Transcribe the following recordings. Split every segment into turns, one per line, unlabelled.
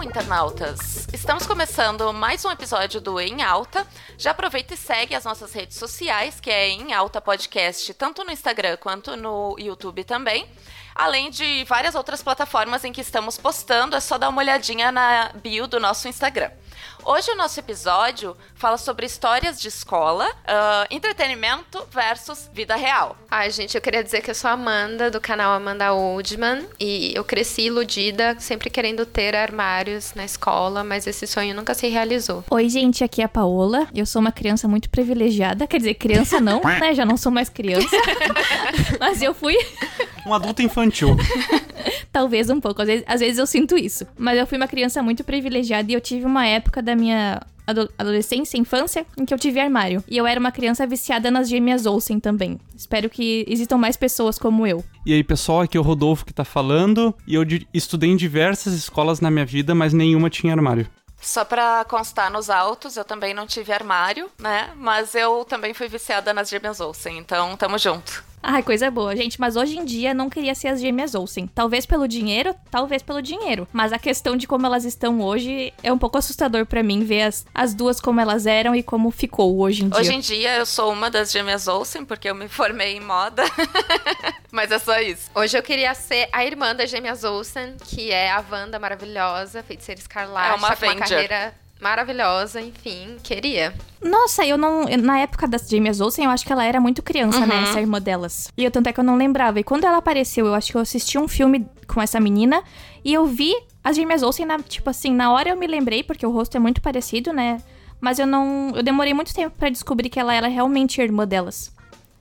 Alô, internautas! Estamos começando mais um episódio do Em Alta. Já aproveita e segue as nossas redes sociais, que é Em Alta Podcast, tanto no Instagram quanto no YouTube também. Além de várias outras plataformas em que estamos postando, é só dar uma olhadinha na bio do nosso Instagram. Hoje o nosso episódio fala sobre histórias de escola, uh, entretenimento versus vida real.
Ai, gente, eu queria dizer que eu sou a Amanda, do canal Amanda Oldman, e eu cresci iludida, sempre querendo ter armários na escola, mas esse sonho nunca se realizou.
Oi, gente, aqui é a Paola. Eu sou uma criança muito privilegiada. Quer dizer, criança não, né? Já não sou mais criança. mas eu fui.
Um adulto infantil.
Talvez um pouco, às vezes, às vezes eu sinto isso. Mas eu fui uma criança muito privilegiada e eu tive uma época da minha adolescência, infância, em que eu tive armário. E eu era uma criança viciada nas gêmeas Olsen também. Espero que existam mais pessoas como eu.
E aí, pessoal, aqui é o Rodolfo que tá falando. E eu estudei em diversas escolas na minha vida, mas nenhuma tinha armário.
Só pra constar nos autos, eu também não tive armário, né? Mas eu também fui viciada nas gêmeas Olsen, então tamo junto.
Ai, coisa boa. Gente, mas hoje em dia não queria ser as gêmeas Olsen. Talvez pelo dinheiro, talvez pelo dinheiro. Mas a questão de como elas estão hoje é um pouco assustador para mim ver as, as duas como elas eram e como ficou hoje em dia.
Hoje em dia eu sou uma das gêmeas Olsen porque eu me formei em moda. mas é só isso.
Hoje eu queria ser a irmã das gêmeas Olsen, que é a Wanda maravilhosa, feiticeira escarlate,
é uma,
com uma carreira maravilhosa, enfim, queria.
Nossa, eu não. Na época das James Olsen, eu acho que ela era muito criança, né, uhum. né? Essa irmã delas. E eu tanto é que eu não lembrava. E quando ela apareceu, eu acho que eu assisti um filme com essa menina e eu vi as James Olsen, na, tipo assim, na hora eu me lembrei, porque o rosto é muito parecido, né? Mas eu não. Eu demorei muito tempo para descobrir que ela era realmente irmã delas.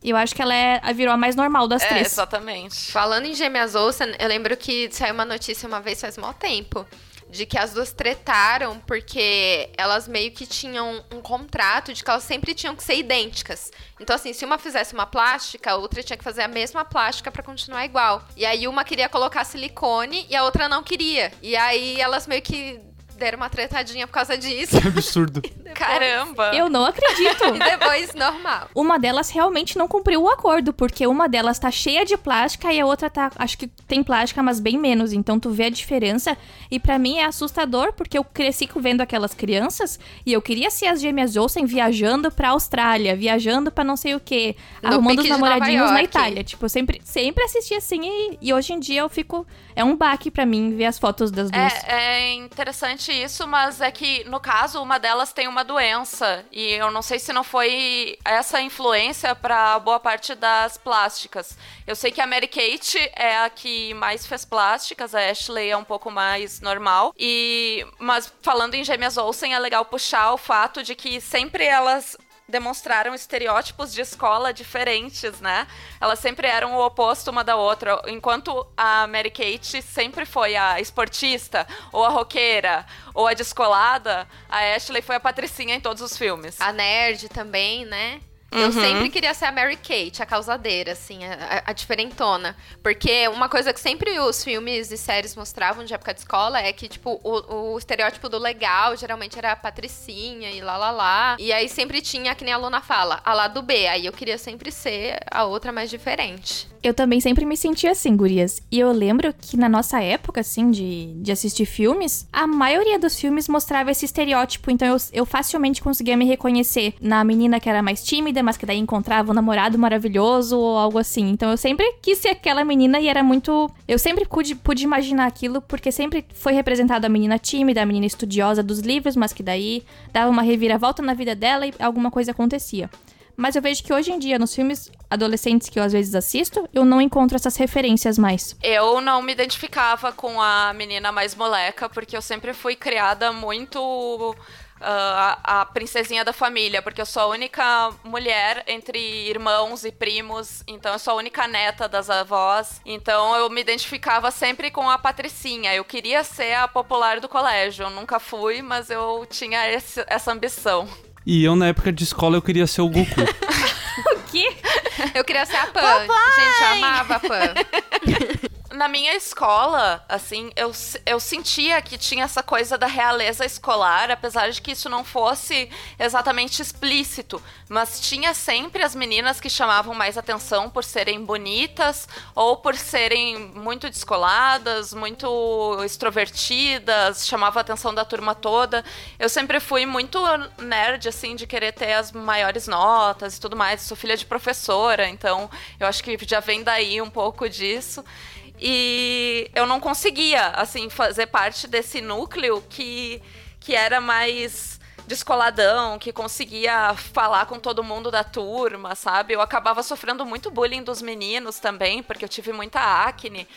E eu acho que ela é, virou a mais normal das
é,
três.
Exatamente.
Falando em Gêmeas Olsen, eu lembro que saiu uma notícia uma vez faz mal tempo de que as duas tretaram porque elas meio que tinham um contrato de que elas sempre tinham que ser idênticas. Então, assim, se uma fizesse uma plástica, a outra tinha que fazer a mesma plástica para continuar igual. E aí uma queria colocar silicone e a outra não queria. E aí elas meio que deram uma tretadinha por causa disso.
Que absurdo.
Depois, Caramba!
Eu não acredito.
e depois, normal.
Uma delas realmente não cumpriu o acordo, porque uma delas tá cheia de plástica e a outra tá. Acho que tem plástica, mas bem menos. Então tu vê a diferença. E para mim é assustador, porque eu cresci vendo aquelas crianças e eu queria ser as gêmeas Olsen viajando pra Austrália, viajando pra não sei o quê, no arrumando os namoradinhos na Itália. Tipo, eu sempre, sempre assisti assim e, e hoje em dia eu fico. É um baque para mim ver as fotos das duas.
É, é interessante isso, mas é que, no caso, uma delas tem uma doença. E eu não sei se não foi essa influência para boa parte das plásticas. Eu sei que a Mary Kate é a que mais fez plásticas, a Ashley é um pouco mais normal. E mas falando em Gêmeas Olsen, é legal puxar o fato de que sempre elas demonstraram estereótipos de escola diferentes, né? Elas sempre eram o oposto uma da outra. Enquanto a Mary Kate sempre foi a esportista, ou a roqueira, ou a descolada, a Ashley foi a patricinha em todos os filmes.
A nerd também, né? Eu uhum. sempre queria ser a Mary Kate, a causadeira, assim, a, a, diferentona. Porque uma coisa que sempre os filmes e séries mostravam de época de escola é que, tipo, o, o estereótipo do legal geralmente era a patricinha e lá lá lá. E aí sempre tinha, que nem a Luna fala, a lá do B. Aí eu queria sempre ser a outra mais diferente.
Eu também sempre me senti assim, gurias. E eu lembro que na nossa época, assim, de, de assistir filmes, a maioria dos filmes mostrava esse estereótipo. Então eu, eu facilmente conseguia me reconhecer na menina que era mais tímida, mas que daí encontrava um namorado maravilhoso ou algo assim. Então eu sempre quis ser aquela menina e era muito. Eu sempre pude, pude imaginar aquilo, porque sempre foi representada a menina tímida, a menina estudiosa dos livros, mas que daí dava uma reviravolta na vida dela e alguma coisa acontecia. Mas eu vejo que hoje em dia, nos filmes adolescentes que eu às vezes assisto, eu não encontro essas referências mais.
Eu não me identificava com a menina mais moleca, porque eu sempre fui criada muito. Uh, a, a, princesinha da família, porque eu sou a única mulher entre irmãos e primos, então eu sou a única neta das avós, então eu me identificava sempre com a patricinha. Eu queria ser a popular do colégio, eu nunca fui, mas eu tinha esse, essa ambição.
E eu, na época de escola, eu queria ser o Goku.
o quê?
Eu queria ser a Pan. Papai! Gente, eu amava a Pan.
Na minha escola, assim, eu, eu sentia que tinha essa coisa da realeza escolar, apesar de que isso não fosse exatamente explícito. Mas tinha sempre as meninas que chamavam mais atenção por serem bonitas ou por serem muito descoladas, muito extrovertidas, chamava a atenção da turma toda. Eu sempre fui muito nerd, assim, de querer ter as maiores notas e tudo mais. Sou filha de professora, então eu acho que já vem daí um pouco disso. E eu não conseguia, assim, fazer parte desse núcleo que, que era mais descoladão, que conseguia falar com todo mundo da turma, sabe? Eu acabava sofrendo muito bullying dos meninos também, porque eu tive muita acne.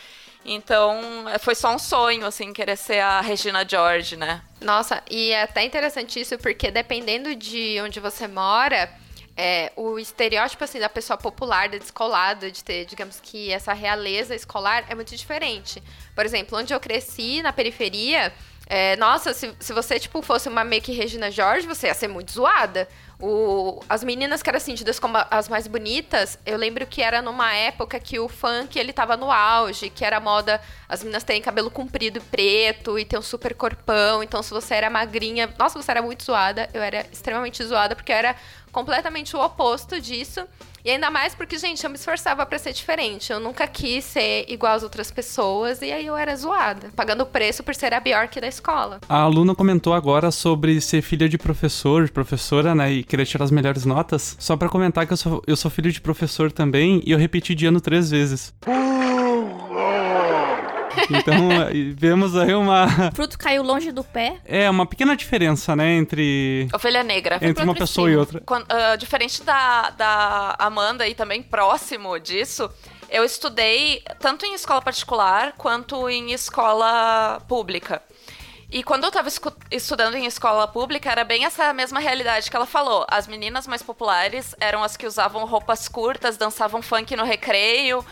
Então, foi só um sonho, assim, querer ser a Regina George, né?
Nossa, e é até interessante isso, porque dependendo de onde você mora, é, o estereótipo assim da pessoa popular, da descolada, de ter, digamos que essa realeza escolar é muito diferente. Por exemplo, onde eu cresci na periferia, é, nossa, se, se você tipo fosse uma meio que Regina George, você ia ser muito zoada. O, as meninas que eram assim, tidas como as mais bonitas, eu lembro que era numa época que o funk ele tava no auge, que era moda as meninas terem cabelo comprido preto e ter um super corpão. Então, se você era magrinha, nossa, você era muito zoada. Eu era extremamente zoada porque eu era completamente o oposto disso. E ainda mais porque, gente, eu me esforçava para ser diferente. Eu nunca quis ser igual às outras pessoas e aí eu era zoada, pagando o preço por ser a Bjork da escola.
A aluna comentou agora sobre ser filha de professor, professora, né, e querer tirar as melhores notas. Só para comentar que eu sou, eu sou filho de professor também e eu repeti de ano três vezes. Então, vemos aí uma.
O fruto caiu longe do pé.
É, uma pequena diferença, né, entre.
Ovelha negra.
Entre uma pessoa e outra.
Quando, uh, diferente da, da Amanda e também próximo disso, eu estudei tanto em escola particular quanto em escola pública. E quando eu tava estudando em escola pública, era bem essa mesma realidade que ela falou. As meninas mais populares eram as que usavam roupas curtas, dançavam funk no recreio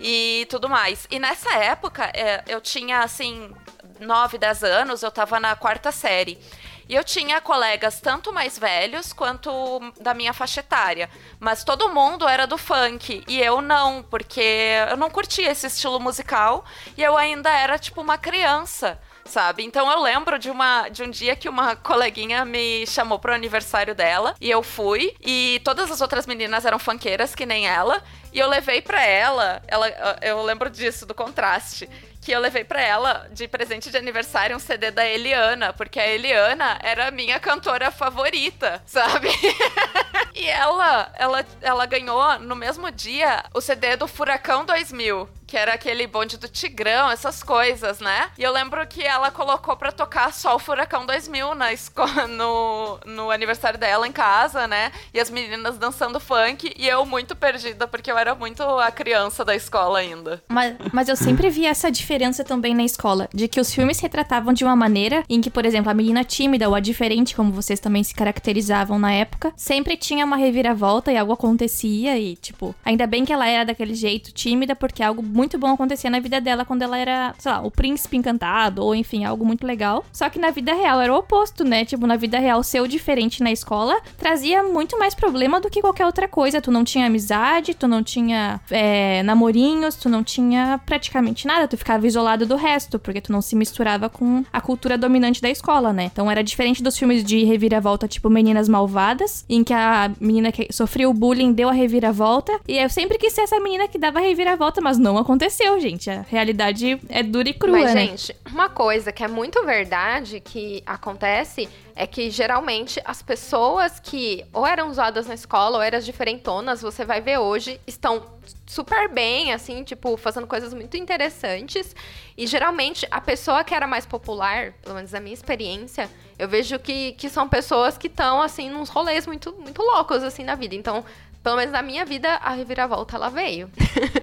e tudo mais. E nessa época, é, eu tinha, assim, 9, 10 anos, eu tava na quarta série. E eu tinha colegas tanto mais velhos quanto da minha faixa etária. Mas todo mundo era do funk. E eu não, porque eu não curtia esse estilo musical. E eu ainda era, tipo, uma criança sabe? Então eu lembro de uma de um dia que uma coleguinha me chamou pro aniversário dela e eu fui e todas as outras meninas eram funkeiras que nem ela e eu levei para ela, ela eu lembro disso do contraste que eu levei para ela de presente de aniversário um CD da Eliana, porque a Eliana era a minha cantora favorita, sabe? e ela, ela, ela ganhou no mesmo dia o CD do Furacão 2000 que era aquele bonde do Tigrão, essas coisas, né? E eu lembro que ela colocou pra tocar só o Furacão 2000 na no, no aniversário dela em casa, né? E as meninas dançando funk e eu muito perdida, porque eu era muito a criança da escola ainda.
Mas, mas eu sempre vi essa diferença também na escola, de que os filmes retratavam de uma maneira em que, por exemplo, a menina tímida ou a diferente, como vocês também se caracterizavam na época, sempre tinha uma reviravolta e algo acontecia e, tipo, ainda bem que ela era daquele jeito tímida, porque algo muito bom acontecia na vida dela quando ela era, sei lá, o príncipe encantado, ou enfim, algo muito legal. Só que na vida real era o oposto, né? Tipo, na vida real, ser o diferente na escola trazia muito mais problema do que qualquer outra coisa. Tu não tinha amizade, tu não tinha é, namorinhos, tu não tinha praticamente nada, tu ficava isolado do resto, porque tu não se misturava com a cultura dominante da escola, né? Então era diferente dos filmes de reviravolta, tipo Meninas Malvadas, em que a menina que sofreu bullying deu a reviravolta. E eu sempre quis ser essa menina que dava a reviravolta, mas não aconteceu, gente. A realidade é dura e crua,
Mas,
né?
gente, uma coisa que é muito verdade que acontece é que geralmente as pessoas que ou eram usadas na escola ou eram diferentonas, você vai ver hoje, estão super bem, assim, tipo, fazendo coisas muito interessantes. E geralmente a pessoa que era mais popular, pelo menos na minha experiência, eu vejo que, que são pessoas que estão, assim, nos rolês muito, muito loucos, assim, na vida. Então, pelo menos na minha vida, a reviravolta ela veio.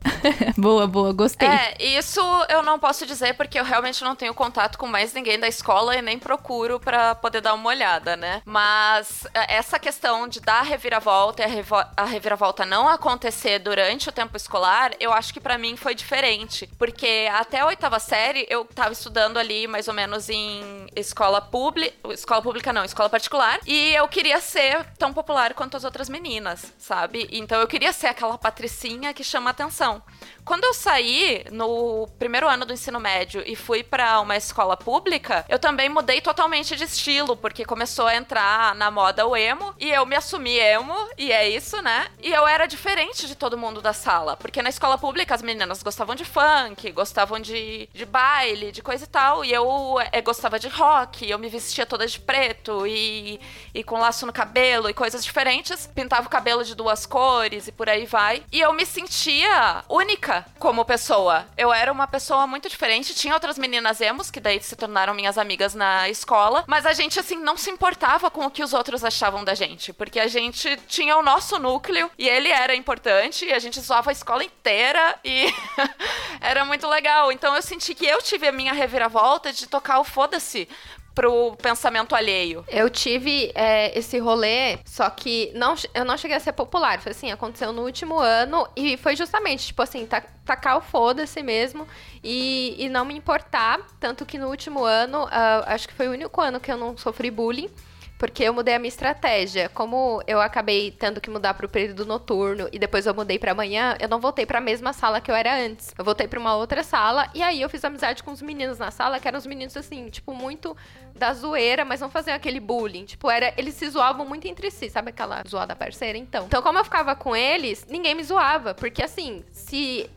boa, boa, gostei.
É, isso eu não posso dizer porque eu realmente não tenho contato com mais ninguém da escola e nem procuro para poder dar uma olhada, né? Mas é, essa questão de dar a reviravolta e a, revo a reviravolta não acontecer durante o tempo escolar, eu acho que para mim foi diferente. Porque até a oitava série eu tava estudando ali mais ou menos em escola pública. Escola pública não, escola particular. E eu queria ser tão popular quanto as outras meninas, sabe? Sabe? Então eu queria ser aquela patricinha que chama atenção. Quando eu saí no primeiro ano do ensino médio e fui para uma escola pública, eu também mudei totalmente de estilo, porque começou a entrar na moda o emo e eu me assumi emo, e é isso, né? E eu era diferente de todo mundo da sala, porque na escola pública as meninas gostavam de funk, gostavam de, de baile, de coisa e tal, e eu é, gostava de rock, eu me vestia toda de preto e, e com laço no cabelo e coisas diferentes, pintava o cabelo de duas cores e por aí vai. E eu me sentia única como pessoa. Eu era uma pessoa muito diferente, tinha outras meninas emos que daí se tornaram minhas amigas na escola, mas a gente assim não se importava com o que os outros achavam da gente, porque a gente tinha o nosso núcleo e ele era importante e a gente zoava a escola inteira e era muito legal. Então eu senti que eu tive a minha reviravolta de tocar o foda-se pro pensamento alheio.
Eu tive é, esse rolê, só que não, eu não cheguei a ser popular. Foi assim, aconteceu no último ano e foi justamente, tipo assim, tacar o foda-se mesmo e, e não me importar. Tanto que no último ano, uh, acho que foi o único ano que eu não sofri bullying porque eu mudei a minha estratégia. Como eu acabei tendo que mudar para o período noturno e depois eu mudei para amanhã, eu não voltei para a mesma sala que eu era antes. Eu voltei para uma outra sala e aí eu fiz amizade com os meninos na sala, que eram os meninos assim, tipo muito da zoeira, mas não faziam aquele bullying. Tipo, era eles se zoavam muito entre si, sabe aquela zoada parceira então. Então, como eu ficava com eles, ninguém me zoava, porque assim, se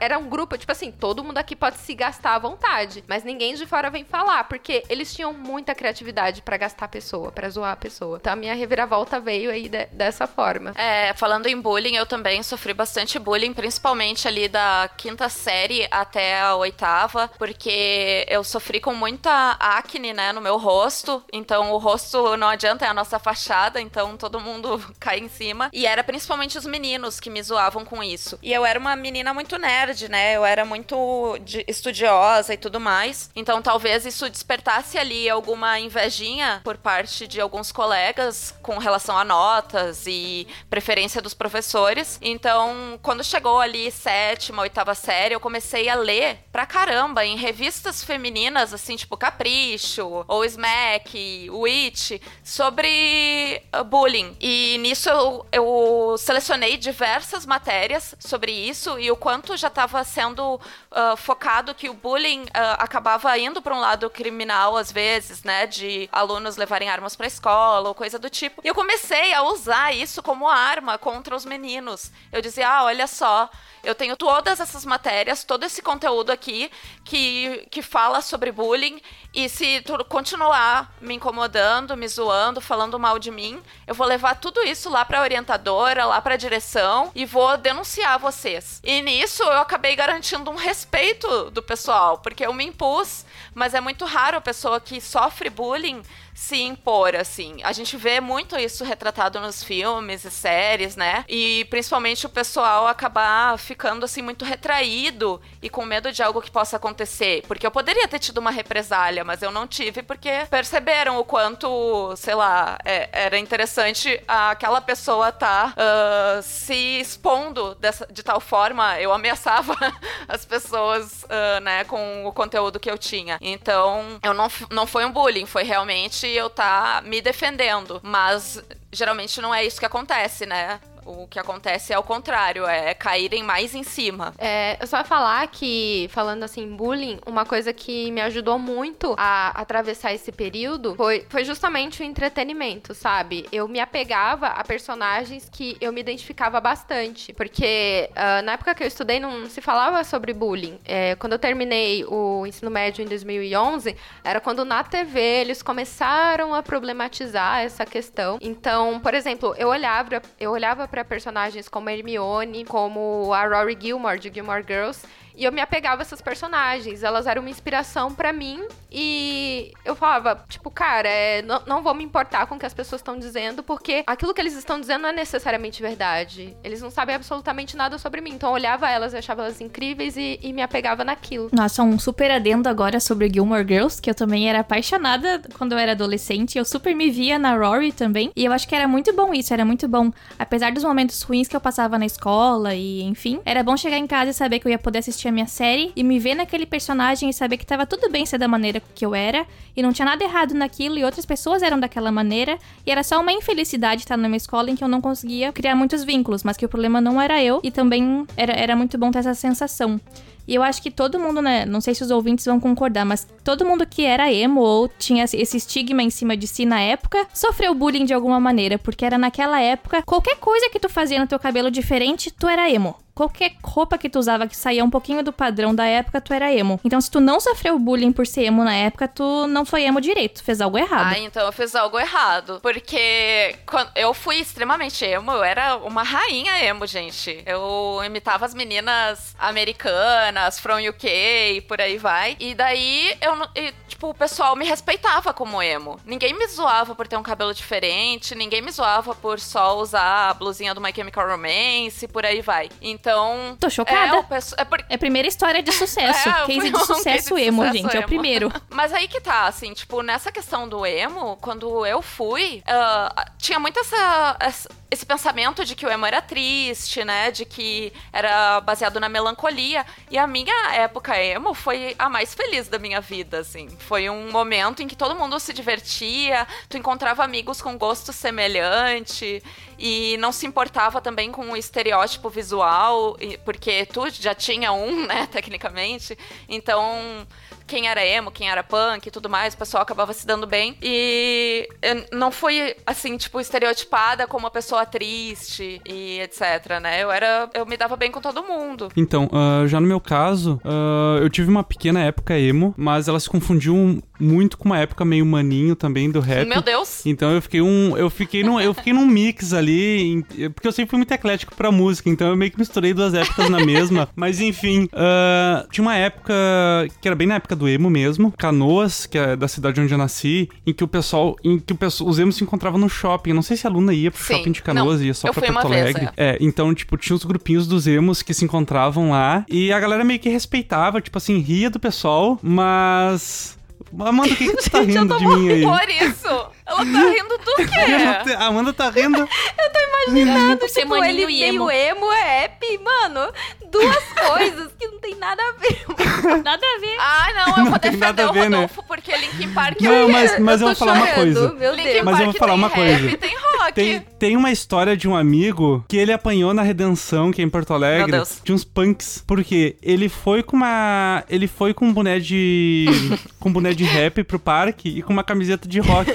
era um grupo, tipo assim, todo mundo aqui pode se gastar à vontade, mas ninguém de fora vem falar, porque eles tinham muita criatividade para gastar a pessoa, para zoar a pessoa. Então a minha reviravolta veio aí de, dessa forma.
É, falando em bullying, eu também sofri bastante bullying, principalmente ali da quinta série até a oitava, porque eu sofri com muita acne, né, no meu rosto. Então o rosto não adianta, é a nossa fachada, então todo mundo cai em cima. E era principalmente os meninos que me zoavam com isso. E eu era uma menina muito nerd, né? Eu era muito estudiosa e tudo mais. Então talvez isso despertasse ali alguma invejinha por parte de alguns colegas com relação a notas e preferência dos professores. Então, quando chegou ali sétima, oitava série, eu comecei a ler pra caramba em revistas femininas, assim, tipo Capricho, ou Smack, Witch, sobre uh, bullying. E nisso eu, eu selecionei diversas matérias sobre isso e o quanto já estava sendo uh, focado que o bullying uh, acabava indo para um lado criminal às vezes, né, de alunos levarem armas para escola ou coisa do tipo. E eu comecei a usar isso como arma contra os meninos. Eu dizia: "Ah, olha só, eu tenho todas essas matérias, todo esse conteúdo aqui que, que fala sobre bullying. E se tu continuar me incomodando, me zoando, falando mal de mim, eu vou levar tudo isso lá pra orientadora, lá pra direção e vou denunciar vocês. E nisso eu acabei garantindo um respeito do pessoal, porque eu me impus, mas é muito raro a pessoa que sofre bullying se impor, assim. A gente vê muito isso retratado nos filmes e séries, né? E principalmente o pessoal acabar ficando, assim, muito retraído e com medo de algo que possa acontecer. Porque eu poderia ter tido uma represália, mas eu não tive porque perceberam o quanto, sei lá, é, era interessante aquela pessoa tá uh, se expondo dessa, de tal forma. Eu ameaçava as pessoas, uh, né, com o conteúdo que eu tinha. Então, eu não, não foi um bullying, foi realmente eu tá me defendendo. Mas geralmente não é isso que acontece, né? O que acontece é o contrário, é caírem mais em cima.
É, eu só ia falar que, falando assim, bullying, uma coisa que me ajudou muito a atravessar esse período foi, foi justamente o entretenimento, sabe? Eu me apegava a personagens que eu me identificava bastante. Porque uh, na época que eu estudei não se falava sobre bullying. É, quando eu terminei o ensino médio em 2011, era quando na TV eles começaram a problematizar essa questão. Então, por exemplo, eu olhava, eu olhava para para personagens como Hermione, como a Rory Gilmore de Gilmore Girls, e eu me apegava a essas personagens. Elas eram uma inspiração para mim. E eu falava, tipo, cara, é, não, vou me importar com o que as pessoas estão dizendo, porque aquilo que eles estão dizendo não é necessariamente verdade. Eles não sabem absolutamente nada sobre mim. Então eu olhava elas, eu achava elas incríveis e, e me apegava naquilo.
Nossa, um super adendo agora sobre Gilmore Girls, que eu também era apaixonada quando eu era adolescente. Eu super me via na Rory também. E eu acho que era muito bom isso, era muito bom. Apesar dos momentos ruins que eu passava na escola e enfim, era bom chegar em casa e saber que eu ia poder assistir assistir a minha série e me ver naquele personagem e saber que tava tudo bem ser da maneira que eu era e não tinha nada errado naquilo e outras pessoas eram daquela maneira e era só uma infelicidade estar numa escola em que eu não conseguia criar muitos vínculos, mas que o problema não era eu e também era, era muito bom ter essa sensação. E eu acho que todo mundo, né? Não sei se os ouvintes vão concordar, mas todo mundo que era emo ou tinha esse estigma em cima de si na época sofreu bullying de alguma maneira, porque era naquela época qualquer coisa que tu fazia no teu cabelo diferente, tu era emo qualquer roupa que tu usava que saía um pouquinho do padrão da época, tu era emo. Então, se tu não sofreu bullying por ser emo na época, tu não foi emo direito, fez algo errado.
Ah, então eu fiz algo errado. Porque eu fui extremamente emo, eu era uma rainha emo, gente. Eu imitava as meninas americanas, from UK, por aí vai. E daí eu e, tipo, o pessoal me respeitava como emo. Ninguém me zoava por ter um cabelo diferente, ninguém me zoava por só usar a blusinha do My Chemical Romance, por aí vai. Então então.
Tô chocada.
É, peço, é, por...
é a primeira história de sucesso. É, case de sucesso um emo, gente. Emo. É o primeiro.
Mas aí que tá, assim, tipo, nessa questão do emo, quando eu fui, uh, tinha muito essa, essa esse pensamento de que o emo era triste, né? De que era baseado na melancolia. E a minha época emo foi a mais feliz da minha vida, assim. Foi um momento em que todo mundo se divertia, tu encontrava amigos com gosto semelhante e não se importava também com o estereótipo visual, porque tu já tinha um, né, tecnicamente. Então quem era emo, quem era punk e tudo mais, o pessoal acabava se dando bem. E não fui, assim, tipo, estereotipada como uma pessoa triste e etc, né? Eu era. Eu me dava bem com todo mundo.
Então, uh, já no meu caso, uh, eu tive uma pequena época emo, mas ela se confundiu muito com uma época meio maninho também do rap.
Meu Deus!
Então eu fiquei um. Eu fiquei num, eu fiquei num mix ali. Porque eu sempre fui muito eclético pra música, então eu meio que misturei duas épocas na mesma. Mas enfim, uh, tinha uma época que era bem na época do emo mesmo, Canoas, que é da cidade onde eu nasci, em que o pessoal, em que o pessoal, os emos se encontravam no shopping. Eu não sei se a Luna ia pro Sim. shopping de Canoas,
não,
ia só pra Porto Alegre. Vez, é. é. então, tipo, tinha os grupinhos dos emos que se encontravam lá e a galera meio que respeitava, tipo assim, ria do pessoal, mas Amanda, o que, que tu tá rindo de mim aí?
Por isso! Ela tá rindo do quê?
A Amanda tá rindo.
eu tô imaginando, tipo, ele emo. meio emo, é app, mano. Duas coisas que não tem nada a ver.
nada a ver.
Ah, não, eu vou defender o ver, né? Rodolfo, né? porque Linkin Park...
Não, mas, mas eu, eu vou falar
chorando,
uma coisa.
Meu
Deus.
Mas eu vou falar uma coisa.
Rap, tem rock.
Tem, tem uma história de um amigo que ele apanhou na Redenção, que é em Porto Alegre, de uns punks. Porque ele foi com uma... Ele foi com um boné de... com um boné de rap pro parque e com uma camiseta de rock.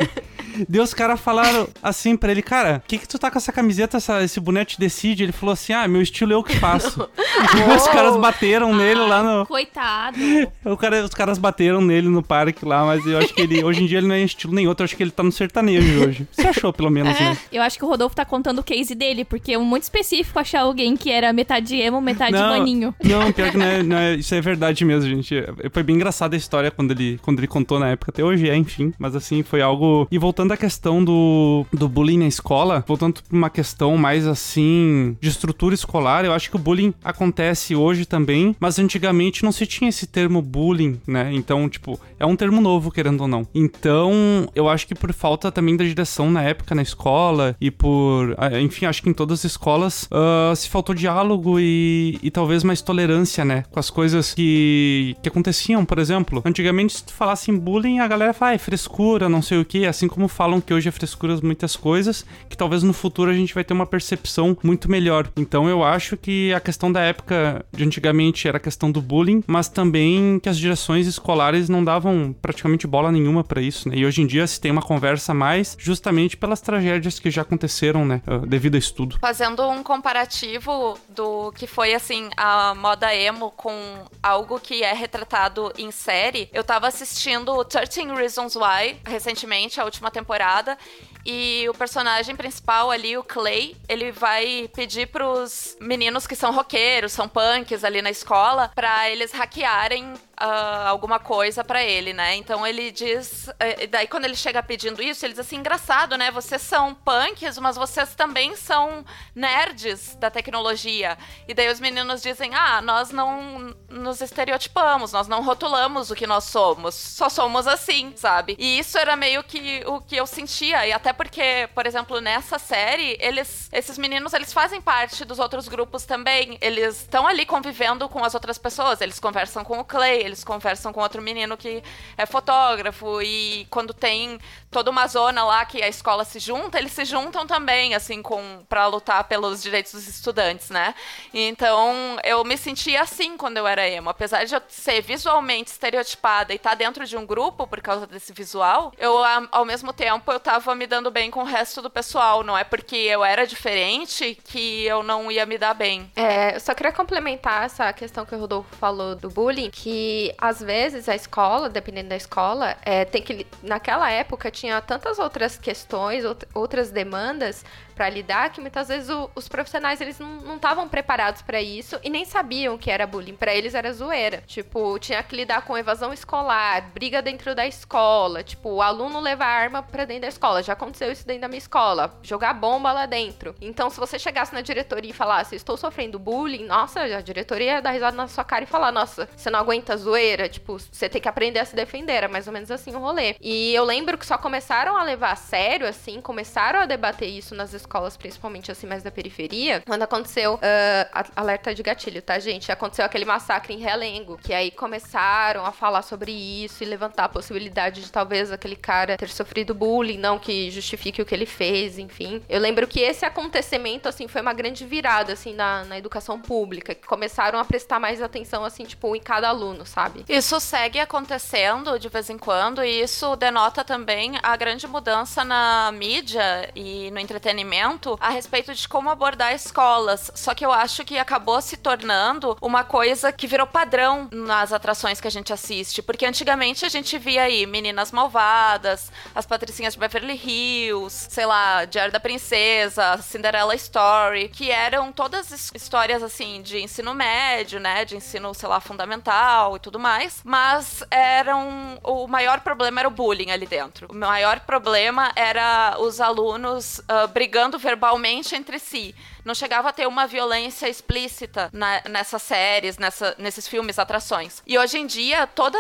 Deus os caras falaram assim pra ele, cara, o que que tu tá com essa camiseta, essa, esse boneco decide? Ele falou assim, ah, meu estilo é o que faço. e os caras bateram nele lá no...
Coitado.
O cara, os caras bateram nele no parque lá, mas eu acho que ele, hoje em dia ele não é estilo nem outro, eu acho que ele tá no sertanejo hoje. Você achou, pelo menos, é, né?
Eu acho que o Rodolfo tá contando o case dele, porque é muito específico achar alguém que era metade emo, metade não, maninho.
Não, pior que não é, não é, isso é verdade mesmo, gente. Foi bem engraçada a história quando ele, quando ele contou na época, até hoje é, enfim, mas assim, foi algo... E voltando à questão do, do bullying na escola, voltando para uma questão mais assim de estrutura escolar, eu acho que o bullying acontece hoje também, mas antigamente não se tinha esse termo bullying, né? Então, tipo, é um termo novo, querendo ou não. Então, eu acho que por falta também da direção na época na escola e por. Ah, enfim, acho que em todas as escolas uh, se faltou diálogo e, e talvez mais tolerância, né? Com as coisas que, que aconteciam, por exemplo. Antigamente, se tu falasse em bullying, a galera fala, ah, é frescura, não sei o que, assim como falam que hoje é frescura muitas coisas, que talvez no futuro a gente vai ter uma percepção muito melhor. Então eu acho que a questão da época de antigamente era a questão do bullying, mas também que as direções escolares não davam praticamente bola nenhuma para isso, né? E hoje em dia se tem uma conversa mais justamente pelas tragédias que já aconteceram, né, ah, devido a estudo.
Fazendo um comparativo do que foi assim a moda emo com algo que é retratado em série, eu tava assistindo 13 Reasons Why recentemente, a última temporada temporada. E o personagem principal ali, o Clay, ele vai pedir pros meninos que são roqueiros, são punks ali na escola, para eles hackearem uh, alguma coisa para ele, né? Então ele diz. Uh, daí quando ele chega pedindo isso, ele diz assim: engraçado, né? Vocês são punks, mas vocês também são nerds da tecnologia. E daí os meninos dizem: ah, nós não nos estereotipamos, nós não rotulamos o que nós somos, só somos assim, sabe? E isso era meio que o que eu sentia. E até porque, por exemplo, nessa série, eles, esses meninos, eles fazem parte dos outros grupos também. Eles estão ali convivendo com as outras pessoas. Eles conversam com o Clay, eles conversam com outro menino que é fotógrafo. E quando tem toda uma zona lá que a escola se junta, eles se juntam também, assim, com para lutar pelos direitos dos estudantes, né? Então, eu me sentia assim quando eu era emo. Apesar de eu ser visualmente estereotipada e estar tá dentro de um grupo por causa desse visual, eu, ao mesmo tempo, eu tava me dando bem com o resto do pessoal. Não é porque eu era diferente que eu não ia me dar bem.
É, eu só queria complementar essa questão que o Rodolfo falou do bullying, que às vezes a escola, dependendo da escola, é, tem que. Naquela época tinha tantas outras questões, outras demandas para lidar que muitas vezes o, os profissionais eles não estavam preparados para isso e nem sabiam que era bullying. Para eles era zoeira. Tipo, tinha que lidar com evasão escolar, briga dentro da escola, tipo, o aluno levar arma para dentro da escola. Já aconteceu isso dentro da minha escola, jogar bomba lá dentro. Então, se você chegasse na diretoria e falasse, estou sofrendo bullying, nossa, a diretoria ia dar risada na sua cara e falar, nossa, você não aguenta zoeira, tipo, você tem que aprender a se defender, era mais ou menos assim o rolê. E eu lembro que só começaram a levar a sério, assim, começaram a debater isso nas escolas, principalmente assim, mais da periferia, quando aconteceu, uh, alerta de gatilho, tá, gente? Aconteceu aquele massacre em Realengo, que aí começaram a falar sobre isso e levantar a possibilidade de talvez aquele cara ter sofrido bullying, não que justifique o que ele fez, enfim. Eu lembro que esse acontecimento, assim, foi uma grande virada, assim, na, na educação pública, que começaram a prestar mais atenção, assim, tipo, em cada aluno, sabe?
Isso segue acontecendo de vez em quando, e isso denota também a grande mudança na mídia e no entretenimento a respeito de como abordar escolas. Só que eu acho que acabou se tornando uma coisa que virou padrão nas atrações que a gente assiste. Porque antigamente a gente via aí meninas malvadas, as patricinhas de Beverly Hills, sei lá, Diário da Princesa, Cinderella Story, que eram todas histórias assim de ensino médio, né? De ensino, sei lá, fundamental e tudo mais. Mas eram. O maior problema era o bullying ali dentro. O maior problema era os alunos uh, brigando verbalmente entre si não chegava a ter uma violência explícita na, nessas séries, nessa, nesses filmes, atrações. E hoje em dia, toda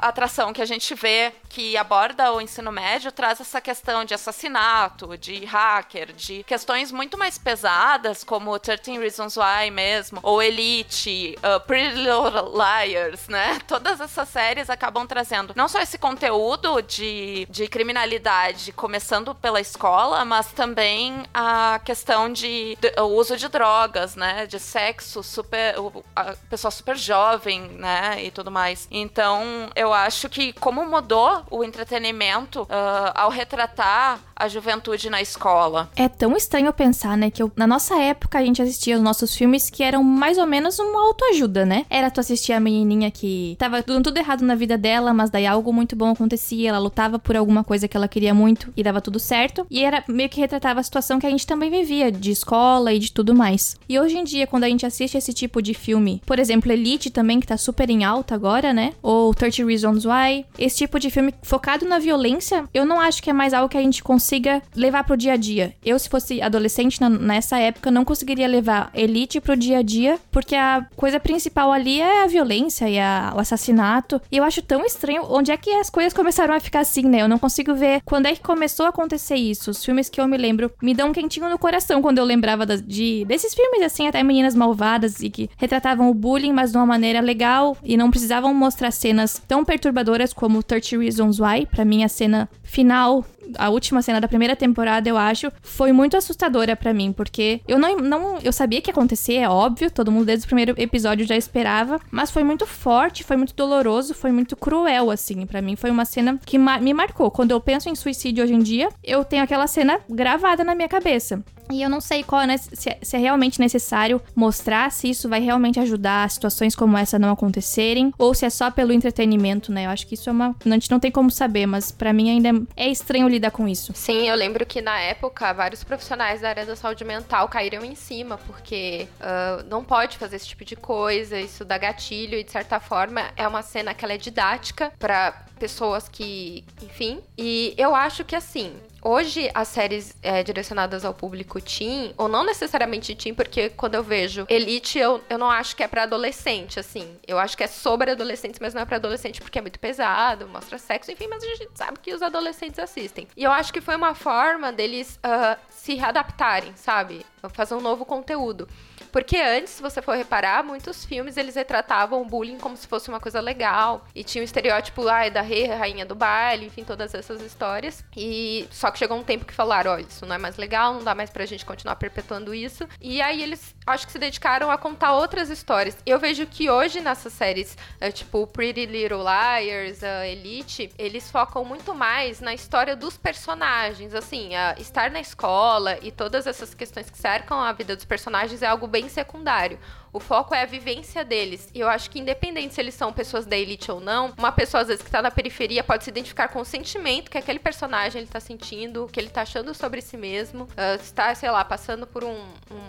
atração que a gente vê que aborda o ensino médio traz essa questão de assassinato, de hacker, de questões muito mais pesadas, como 13 Reasons Why mesmo, ou Elite, uh, Pretty Little Liars, né? Todas essas séries acabam trazendo não só esse conteúdo de, de criminalidade, começando pela escola, mas também a questão de, de o uso de drogas, né? De sexo super. A pessoa super jovem, né? E tudo mais. Então, eu acho que como mudou o entretenimento uh, ao retratar a juventude na escola.
É tão estranho pensar, né? Que eu, na nossa época a gente assistia os nossos filmes que eram mais ou menos uma autoajuda, né? Era tu assistir a menininha que tava dando tudo errado na vida dela, mas daí algo muito bom acontecia, ela lutava por alguma coisa que ela queria muito e dava tudo certo. E era meio que retratava a situação que a gente também vivia, de escola de tudo mais. E hoje em dia, quando a gente assiste esse tipo de filme, por exemplo, Elite também, que tá super em alta agora, né? Ou 30 Reasons Why, esse tipo de filme focado na violência, eu não acho que é mais algo que a gente consiga levar pro dia a dia. Eu, se fosse adolescente na, nessa época, não conseguiria levar Elite pro dia a dia, porque a coisa principal ali é a violência e a, o assassinato. E eu acho tão estranho onde é que as coisas começaram a ficar assim, né? Eu não consigo ver quando é que começou a acontecer isso. Os filmes que eu me lembro me dão um quentinho no coração quando eu lembrava das, de, desses filmes, assim, até meninas malvadas e que retratavam o bullying, mas de uma maneira legal e não precisavam mostrar cenas tão perturbadoras como 30 Reasons Why. Pra mim, a cena final a última cena da primeira temporada, eu acho, foi muito assustadora para mim, porque eu não, não. Eu sabia que ia acontecer, é óbvio, todo mundo desde o primeiro episódio já esperava, mas foi muito forte, foi muito doloroso, foi muito cruel, assim. para mim foi uma cena que ma me marcou. Quando eu penso em suicídio hoje em dia, eu tenho aquela cena gravada na minha cabeça. E eu não sei qual é, se, é, se é realmente necessário mostrar se isso vai realmente ajudar situações como essa não acontecerem, ou se é só pelo entretenimento, né? Eu acho que isso é uma. A gente não tem como saber, mas para mim ainda é estranho lidar com isso.
Sim, eu lembro que na época vários profissionais da área da saúde mental caíram em cima, porque uh, não pode fazer esse tipo de coisa, isso dá gatilho e de certa forma é uma cena que ela é didática para pessoas que, enfim. E eu acho que assim, Hoje, as séries é, direcionadas ao público teen, ou não necessariamente teen, porque quando eu vejo Elite, eu, eu não acho que é para adolescente, assim. Eu acho que é sobre adolescentes, mas não é para adolescente porque é muito pesado, mostra sexo, enfim, mas a gente sabe que os adolescentes assistem. E eu acho que foi uma forma deles uh, se readaptarem, sabe? Fazer um novo conteúdo. Porque antes, se você for reparar, muitos filmes eles retratavam o bullying como se fosse uma coisa legal. E tinha o estereótipo ai, da rei, rainha do baile, enfim, todas essas histórias. E só que chegou um tempo que falaram: olha, isso não é mais legal, não dá mais pra gente continuar perpetuando isso. E aí eles acho que se dedicaram a contar outras histórias. Eu vejo que hoje nessas séries, é, tipo Pretty Little Liars, uh, Elite, eles focam muito mais na história dos personagens. Assim, estar na escola e todas essas questões que cercam a vida dos personagens é algo bem bem secundário. O foco é a vivência deles. E eu acho que, independente se eles são pessoas da elite ou não, uma pessoa, às vezes, que tá na periferia pode se identificar com o sentimento que aquele personagem ele tá sentindo, que ele tá achando sobre si mesmo, uh, está, sei lá, passando por um,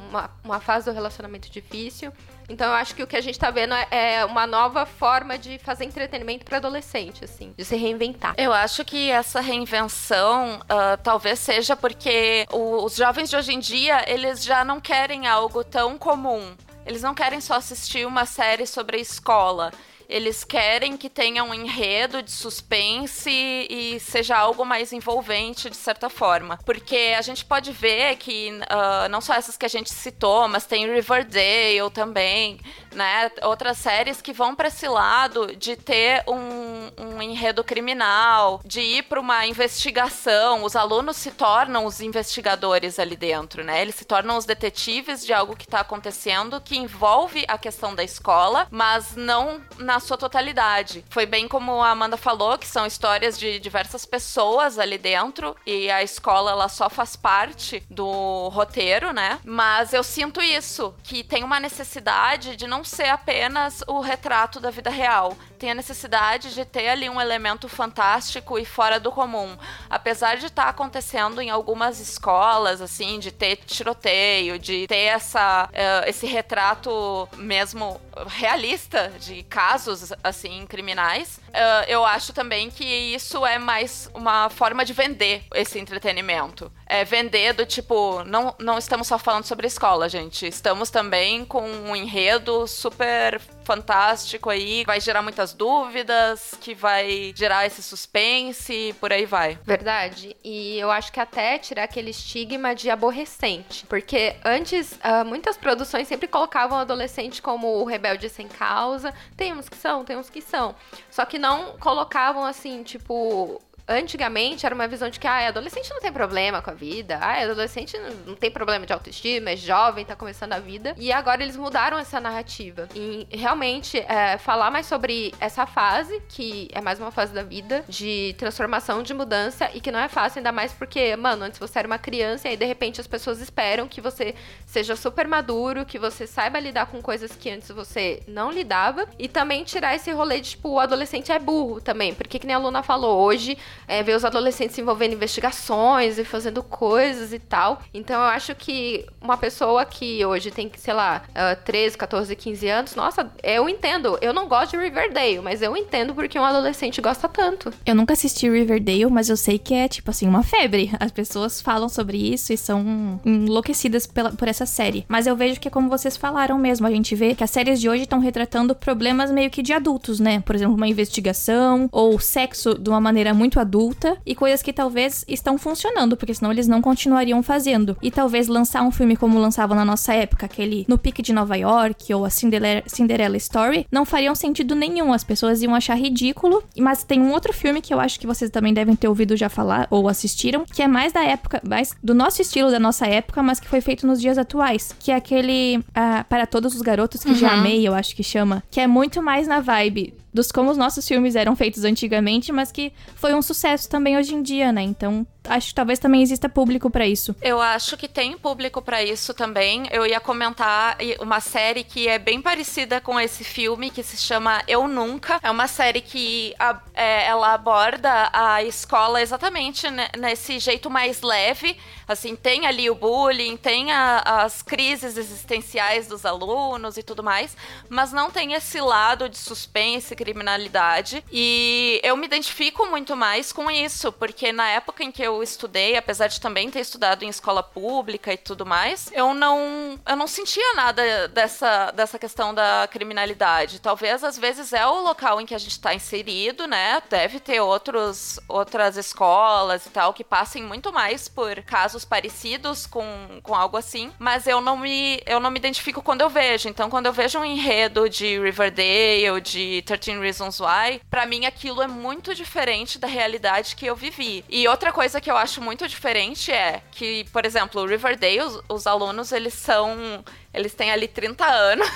uma, uma fase do relacionamento difícil. Então eu acho que o que a gente tá vendo é, é uma nova forma de fazer entretenimento para adolescente, assim, de se reinventar.
Eu acho que essa reinvenção uh, talvez seja porque os jovens de hoje em dia, eles já não querem algo tão comum. Eles não querem só assistir uma série sobre a escola. Eles querem que tenha um enredo de suspense e seja algo mais envolvente, de certa forma. Porque a gente pode ver que uh, não só essas que a gente citou, mas tem Riverdale também, né? Outras séries que vão para esse lado de ter um, um enredo criminal, de ir para uma investigação. Os alunos se tornam os investigadores ali dentro, né? Eles se tornam os detetives de algo que está acontecendo que envolve a questão da escola, mas não na sua totalidade. Foi bem como a Amanda falou, que são histórias de diversas pessoas ali dentro e a escola ela só faz parte do roteiro, né? Mas eu sinto isso, que tem uma necessidade de não ser apenas o retrato da vida real. Tem a necessidade de ter ali um elemento fantástico e fora do comum. Apesar de estar tá acontecendo em algumas escolas, assim, de ter tiroteio, de ter essa, uh, esse retrato mesmo realista de casos, assim, criminais, uh, eu acho também que isso é mais uma forma de vender esse entretenimento. É vender do tipo, não, não estamos só falando sobre escola, gente. Estamos também com um enredo super fantástico aí, vai gerar muitas dúvidas, que vai gerar esse suspense e por aí vai.
Verdade. E eu acho que até tirar aquele estigma de aborrecente. Porque antes, uh, muitas produções sempre colocavam o adolescente como o rebelde sem causa. Tem uns que são, tem uns que são. Só que não colocavam assim, tipo, antigamente era uma visão de que ah, adolescente não tem problema com a vida, ah, adolescente não tem problema de autoestima, é jovem, tá começando a vida. E agora eles mudaram essa narrativa. E realmente é, falar mais sobre essa fase, que é mais uma fase da vida, de transformação, de mudança, e que não é fácil, ainda mais porque, mano, antes você era uma criança e aí de repente as pessoas esperam que você seja super maduro, que você saiba lidar com coisas que antes você não lidava, e também tirar esse rolê de tipo, o adolescente é burro também, porque que nem a Luna falou, hoje é, ver os adolescentes se envolvendo em investigações e fazendo coisas e tal. Então eu acho que uma pessoa que hoje tem, sei lá, uh, 13, 14, 15 anos, nossa, eu entendo. Eu não gosto de Riverdale, mas eu entendo porque um adolescente gosta tanto.
Eu nunca assisti Riverdale, mas eu sei que é, tipo assim, uma febre. As pessoas falam sobre isso e são enlouquecidas pela, por essa série. Mas eu vejo que é como vocês falaram mesmo. A gente vê que as séries de hoje estão retratando problemas meio que de adultos, né? Por exemplo, uma investigação ou sexo de uma maneira muito adulta e coisas que talvez estão funcionando, porque senão eles não continuariam fazendo. E talvez lançar um filme como lançavam na nossa época, aquele No Pique de Nova York ou a Cinderella, Cinderella Story, não fariam sentido nenhum. As pessoas iam achar ridículo. Mas tem um outro filme que eu acho que vocês também devem ter ouvido já falar ou assistiram, que é mais da época, mais do nosso estilo, da nossa época, mas que foi feito nos dias atuais, que é aquele uh, Para Todos os Garotos que uhum. já amei, eu acho que chama, que é muito mais na vibe dos como os nossos filmes eram feitos antigamente, mas que foi um sucesso também hoje em dia, né? Então, acho que talvez também exista público para isso.
Eu acho que tem público para isso também. Eu ia comentar uma série que é bem parecida com esse filme, que se chama Eu Nunca. É uma série que a, é, ela aborda a escola exatamente nesse jeito mais leve. Assim, tem ali o bullying, tem a, as crises existenciais dos alunos e tudo mais, mas não tem esse lado de suspense criminalidade. E eu me identifico muito mais com isso, porque na época em que eu estudei, apesar de também ter estudado em escola pública e tudo mais, eu não, eu não sentia nada dessa, dessa questão da criminalidade. Talvez às vezes é o local em que a gente está inserido, né? Deve ter outros, outras escolas e tal que passem muito mais por casos parecidos com, com algo assim, mas eu não me eu não me identifico quando eu vejo. Então, quando eu vejo um enredo de Riverdale, de 13 Reasons Why, para mim aquilo é muito diferente da realidade que eu vivi. E outra coisa que eu acho muito diferente é que, por exemplo, o Riverdale, os, os alunos, eles são eles têm ali 30 anos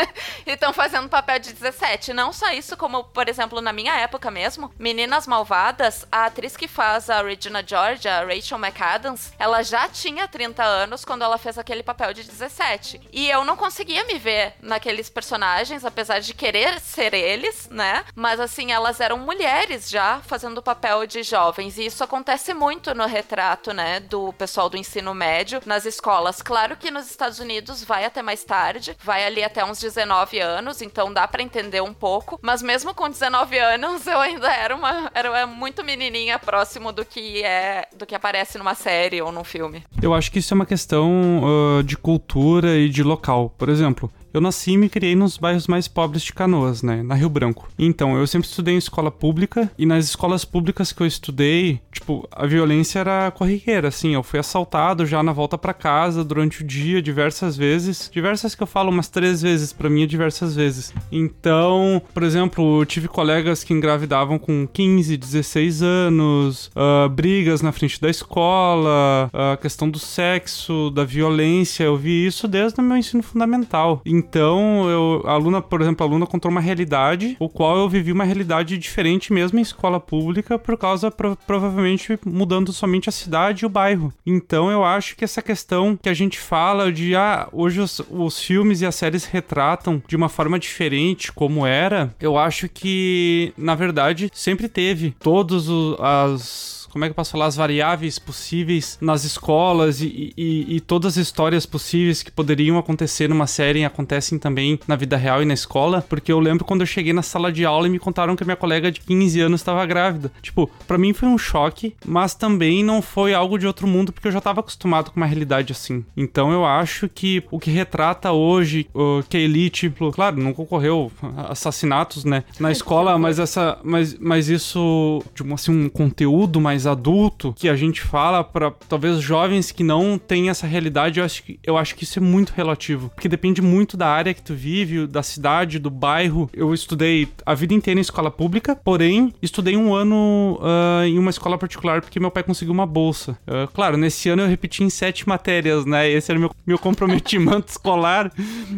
e estão fazendo papel de 17. Não só isso, como, por exemplo, na minha época mesmo, Meninas Malvadas, a atriz que faz a Regina George, a Rachel McAdams, ela já tinha 30 anos quando ela fez aquele papel de 17. E eu não conseguia me ver naqueles personagens, apesar de querer ser eles, né? Mas assim, elas eram mulheres já fazendo papel de jovens. E isso acontece muito no retrato, né, do pessoal do ensino médio nas escolas. Claro que nos Estados Unidos vai até mais tarde, vai ali até uns 19 anos, então dá para entender um pouco. Mas mesmo com 19 anos, eu ainda era uma era muito menininha próximo do que é do que aparece numa série ou num filme.
Eu acho que isso é uma questão uh, de cultura e de local. Por exemplo, eu nasci e me criei nos bairros mais pobres de Canoas, né? Na Rio Branco. Então, eu sempre estudei em escola pública e nas escolas públicas que eu estudei, tipo, a violência era corriqueira, assim. Eu fui assaltado já na volta para casa durante o dia diversas vezes. Diversas que eu falo umas três vezes, para mim é diversas vezes. Então, por exemplo, eu tive colegas que engravidavam com 15, 16 anos, uh, brigas na frente da escola, a questão do sexo, da violência. Eu vi isso desde o meu ensino fundamental. Então, então, eu, a aluna, por exemplo, a aluna contou uma realidade, o qual eu vivi uma realidade diferente mesmo em escola pública, por causa, pro, provavelmente, mudando somente a cidade e o bairro. Então, eu acho que essa questão que a gente fala de, ah, hoje os, os filmes e as séries retratam de uma forma diferente como era, eu acho que, na verdade, sempre teve todos os, as como é que eu posso falar, as variáveis possíveis nas escolas e, e, e, todas as histórias possíveis que poderiam acontecer numa série acontecem também na vida real e na escola, porque eu lembro quando eu cheguei na sala de aula e me contaram que a minha colega de 15 anos estava grávida. Tipo, para mim foi um choque, mas também não foi algo de outro mundo porque eu já estava acostumado com uma realidade assim. Então eu acho que o que retrata hoje uh, que a elite, claro, não ocorreu assassinatos, né, na escola, mas essa mas, mas isso de um, assim um conteúdo mais adulto que a gente fala para talvez jovens que não têm essa realidade, eu acho, que, eu acho que isso é muito relativo. Porque depende muito da área que tu vive, da cidade, do bairro. Eu estudei a vida inteira em escola pública, porém, estudei um ano uh, em uma escola particular porque meu pai conseguiu uma bolsa. Uh, claro, nesse ano eu repeti em sete matérias, né? Esse era meu, meu comprometimento escolar,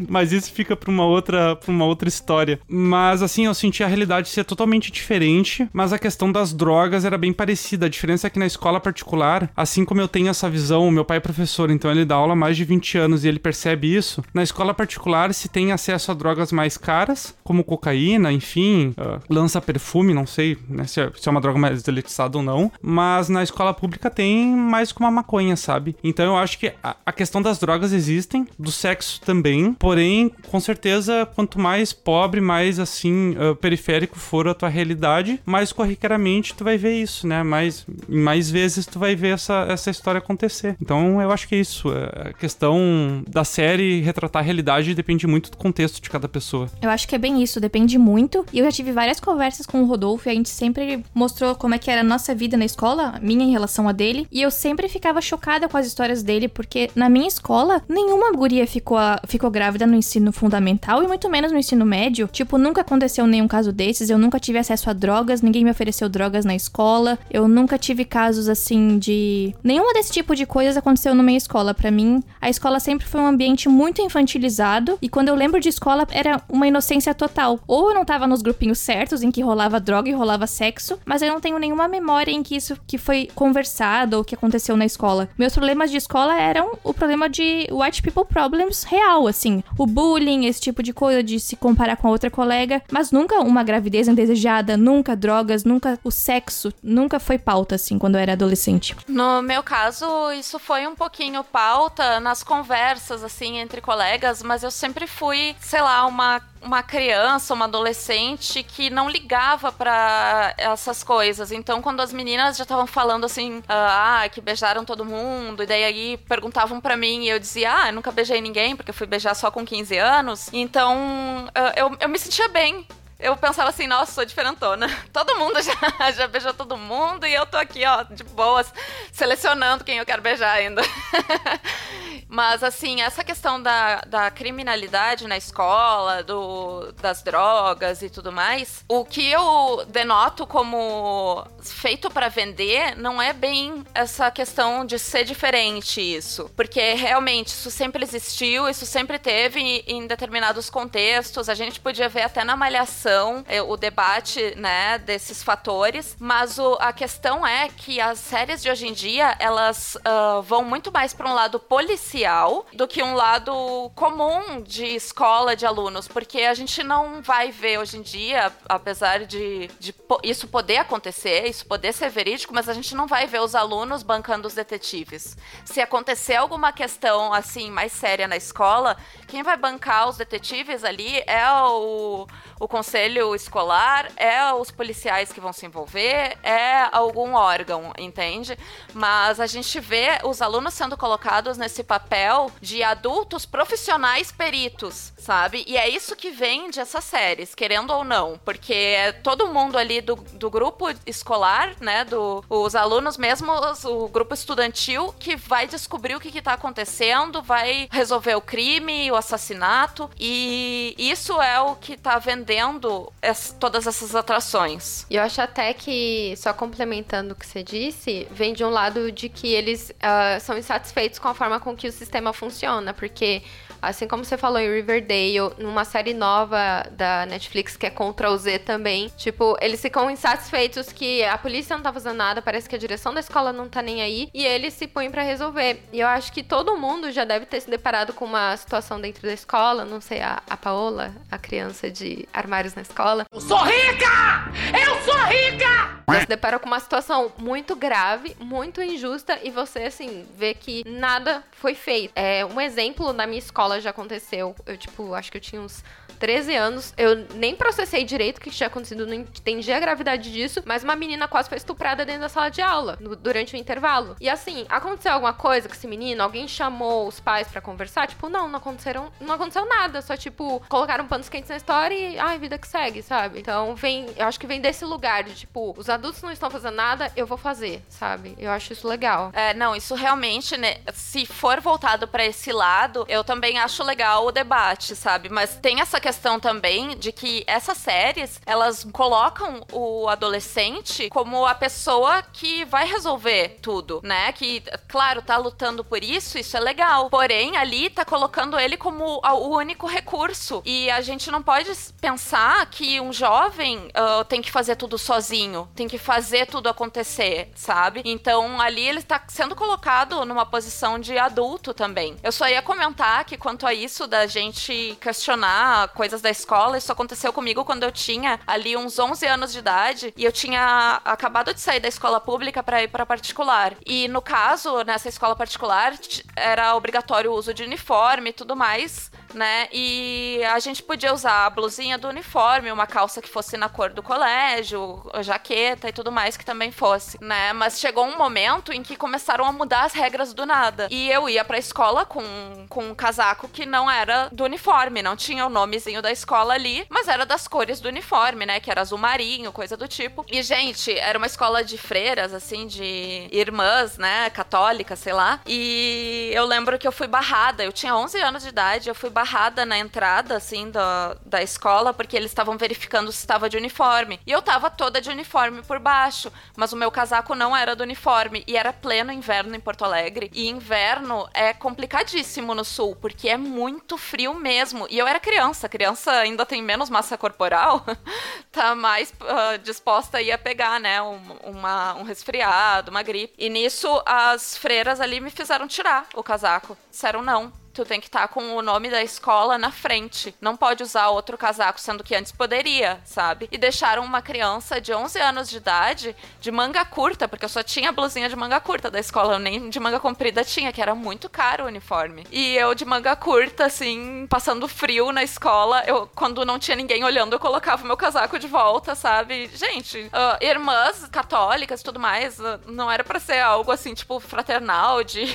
mas isso fica para uma outra pra uma outra história. Mas assim, eu senti a realidade ser totalmente diferente, mas a questão das drogas era bem parecida. A diferença é que na escola particular, assim como eu tenho essa visão, meu pai é professor, então ele dá aula há mais de 20 anos e ele percebe isso. Na escola particular se tem acesso a drogas mais caras, como cocaína, enfim, uh, lança perfume, não sei né, se, é, se, é, uma droga mais elitizada ou não, mas na escola pública tem mais que uma maconha, sabe? Então eu acho que a, a questão das drogas existem, do sexo também, porém, com certeza, quanto mais pobre, mais assim, uh, periférico for a tua realidade, mais corriqueiramente tu vai ver isso, né? Mais mais vezes tu vai ver essa, essa história acontecer. Então eu acho que é isso. É, a questão da série retratar a realidade depende muito do contexto de cada pessoa.
Eu acho que é bem isso, depende muito. E eu já tive várias conversas com o Rodolfo e a gente sempre mostrou como é que era a nossa vida na escola, minha em relação a dele. E eu sempre ficava chocada com as histórias dele, porque na minha escola, nenhuma guria ficou, ficou grávida no ensino fundamental e muito menos no ensino médio. Tipo, nunca aconteceu nenhum caso desses, eu nunca tive acesso a drogas, ninguém me ofereceu drogas na escola, eu nunca nunca tive casos assim de. Nenhuma desse tipo de coisas aconteceu na minha escola. Para mim, a escola sempre foi um ambiente muito infantilizado. E quando eu lembro de escola, era uma inocência total. Ou eu não tava nos grupinhos certos em que rolava droga e rolava sexo, mas eu não tenho nenhuma memória em que isso que foi conversado ou que aconteceu na escola. Meus problemas de escola eram o problema de white people problems real, assim. O bullying, esse tipo de coisa, de se comparar com a outra colega, mas nunca uma gravidez indesejada, nunca drogas, nunca o sexo, nunca foi pauta, assim, quando eu era adolescente.
No meu caso, isso foi um pouquinho pauta nas conversas, assim, entre colegas, mas eu sempre fui, sei lá, uma uma criança, uma adolescente que não ligava para essas coisas. Então, quando as meninas já estavam falando assim, ah, que beijaram todo mundo, e daí aí perguntavam para mim e eu dizia, ah, eu nunca beijei ninguém, porque eu fui beijar só com 15 anos. Então, eu, eu me sentia bem eu pensava assim, nossa, sou diferentona. Todo mundo já, já beijou todo mundo e eu tô aqui, ó, de boas, selecionando quem eu quero beijar ainda. Mas, assim, essa questão da, da criminalidade na escola, do, das drogas e tudo mais, o que eu denoto como feito para vender não é bem essa questão de ser diferente isso. Porque realmente isso sempre existiu, isso sempre teve em determinados contextos. A gente podia ver até na malhação é, o debate, né, desses fatores. Mas o, a questão é que as séries de hoje em dia, elas uh, vão muito mais para um lado policial do que um lado comum de escola de alunos, porque a gente não vai ver hoje em dia, apesar de, de isso poder acontecer, isso poder ser verídico, mas a gente não vai ver os alunos bancando os detetives. Se acontecer alguma questão assim mais séria na escola, quem vai bancar os detetives ali é o, o conselho escolar, é os policiais que vão se envolver, é algum órgão, entende? Mas a gente vê os alunos sendo colocados nesse papel de adultos profissionais peritos, sabe? E é isso que vende essas séries, querendo ou não, porque é todo mundo ali do, do grupo escolar, né, do, os alunos mesmos, o grupo estudantil, que vai descobrir o que, que tá acontecendo, vai resolver o crime, o assassinato, e isso é o que tá vendendo es, todas essas atrações.
E eu acho até que, só complementando o que você disse, vem de um lado de que eles uh, são insatisfeitos com a forma com que o sistema funciona, porque Assim como você falou em Riverdale, numa série nova da Netflix que é Contra o Z também, tipo, eles ficam insatisfeitos que a polícia não tá fazendo nada, parece que a direção da escola não tá nem aí, e eles se põem para resolver. E eu acho que todo mundo já deve ter se deparado com uma situação dentro da escola, não sei, a, a Paola, a criança de armários na escola.
Eu sou rica! Eu sou rica!
Você se depara com uma situação muito grave, muito injusta, e você, assim, vê que nada foi feito. É, um exemplo na minha escola escola já aconteceu. Eu, tipo, acho que eu tinha uns 13 anos. Eu nem processei direito o que tinha acontecido, não entendi a gravidade disso, mas uma menina quase foi estuprada dentro da sala de aula, no, durante o intervalo. E assim, aconteceu alguma coisa com esse menino? Alguém chamou os pais para conversar? Tipo, não, não aconteceram, não aconteceu nada, só tipo, colocaram panos quentes na história e ai, vida que segue, sabe? Então, vem, eu acho que vem desse lugar de tipo, os adultos não estão fazendo nada, eu vou fazer, sabe? Eu acho isso legal.
É, não, isso realmente, né, se for voltado para esse lado, eu também acho legal o debate, sabe? Mas tem essa questão também de que essas séries, elas colocam o adolescente como a pessoa que vai resolver tudo, né? Que, claro, tá lutando por isso, isso é legal. Porém, ali tá colocando ele como o único recurso. E a gente não pode pensar que um jovem uh, tem que fazer tudo sozinho, tem que fazer tudo acontecer, sabe? Então, ali ele tá sendo colocado numa posição de adulto também. Eu só ia comentar que quanto a isso da gente questionar coisas da escola, isso aconteceu comigo quando eu tinha ali uns 11 anos de idade e eu tinha acabado de sair da escola pública para ir para particular. E no caso, nessa escola particular, era obrigatório o uso de uniforme e tudo mais né? E a gente podia usar a blusinha do uniforme, uma calça que fosse na cor do colégio, jaqueta e tudo mais que também fosse, né? Mas chegou um momento em que começaram a mudar as regras do nada. E eu ia pra escola com, com um casaco que não era do uniforme, não tinha o nomezinho da escola ali, mas era das cores do uniforme, né? Que era azul marinho, coisa do tipo. E, gente, era uma escola de freiras, assim, de irmãs, né? Católicas, sei lá. E eu lembro que eu fui barrada, eu tinha 11 anos de idade, eu fui barrada na entrada, assim, da, da escola, porque eles estavam verificando se estava de uniforme. E eu tava toda de uniforme por baixo, mas o meu casaco não era do uniforme. E era pleno inverno em Porto Alegre. E inverno é complicadíssimo no sul, porque é muito frio mesmo. E eu era criança, criança ainda tem menos massa corporal, tá mais uh, disposta a ir a pegar, né, um, uma, um resfriado, uma gripe. E nisso as freiras ali me fizeram tirar o casaco. Disseram não tu tem que estar tá com o nome da escola na frente. Não pode usar outro casaco, sendo que antes poderia, sabe? E deixaram uma criança de 11 anos de idade de manga curta, porque eu só tinha blusinha de manga curta da escola, eu nem de manga comprida tinha, que era muito caro o uniforme. E eu de manga curta, assim, passando frio na escola, eu quando não tinha ninguém olhando, eu colocava o meu casaco de volta, sabe? Gente, uh, irmãs católicas e tudo mais, uh, não era para ser algo assim, tipo, fraternal, de.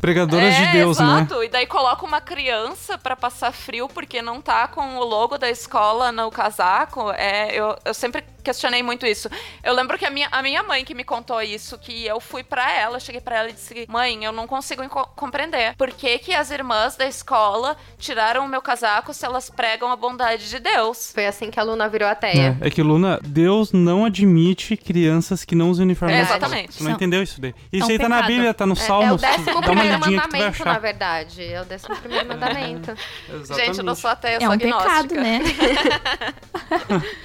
Pregadoras é, de Deus,
exato.
né?
E daí coloca uma criança para passar frio porque não tá com o logo da escola no casaco. É, eu, eu sempre questionei muito isso. Eu lembro que a minha, a minha mãe que me contou isso, que eu fui para ela, cheguei para ela e disse: Mãe, eu não consigo compreender. Por que, que as irmãs da escola tiraram o meu casaco se elas pregam a bondade de Deus?
Foi assim que a Luna virou ateia.
É, é que, Luna, Deus não admite crianças que não usam uniforme. É,
exatamente.
Você não entendeu isso daí? Isso é um aí tá na Bíblia, tá no Salmo.
É, é o décimo primeiro mandamento, na verdade. É o décimo primeiro mandamento.
Gente, eu não sou ateia, eu sou
é um
agnóstica.
pecado, né?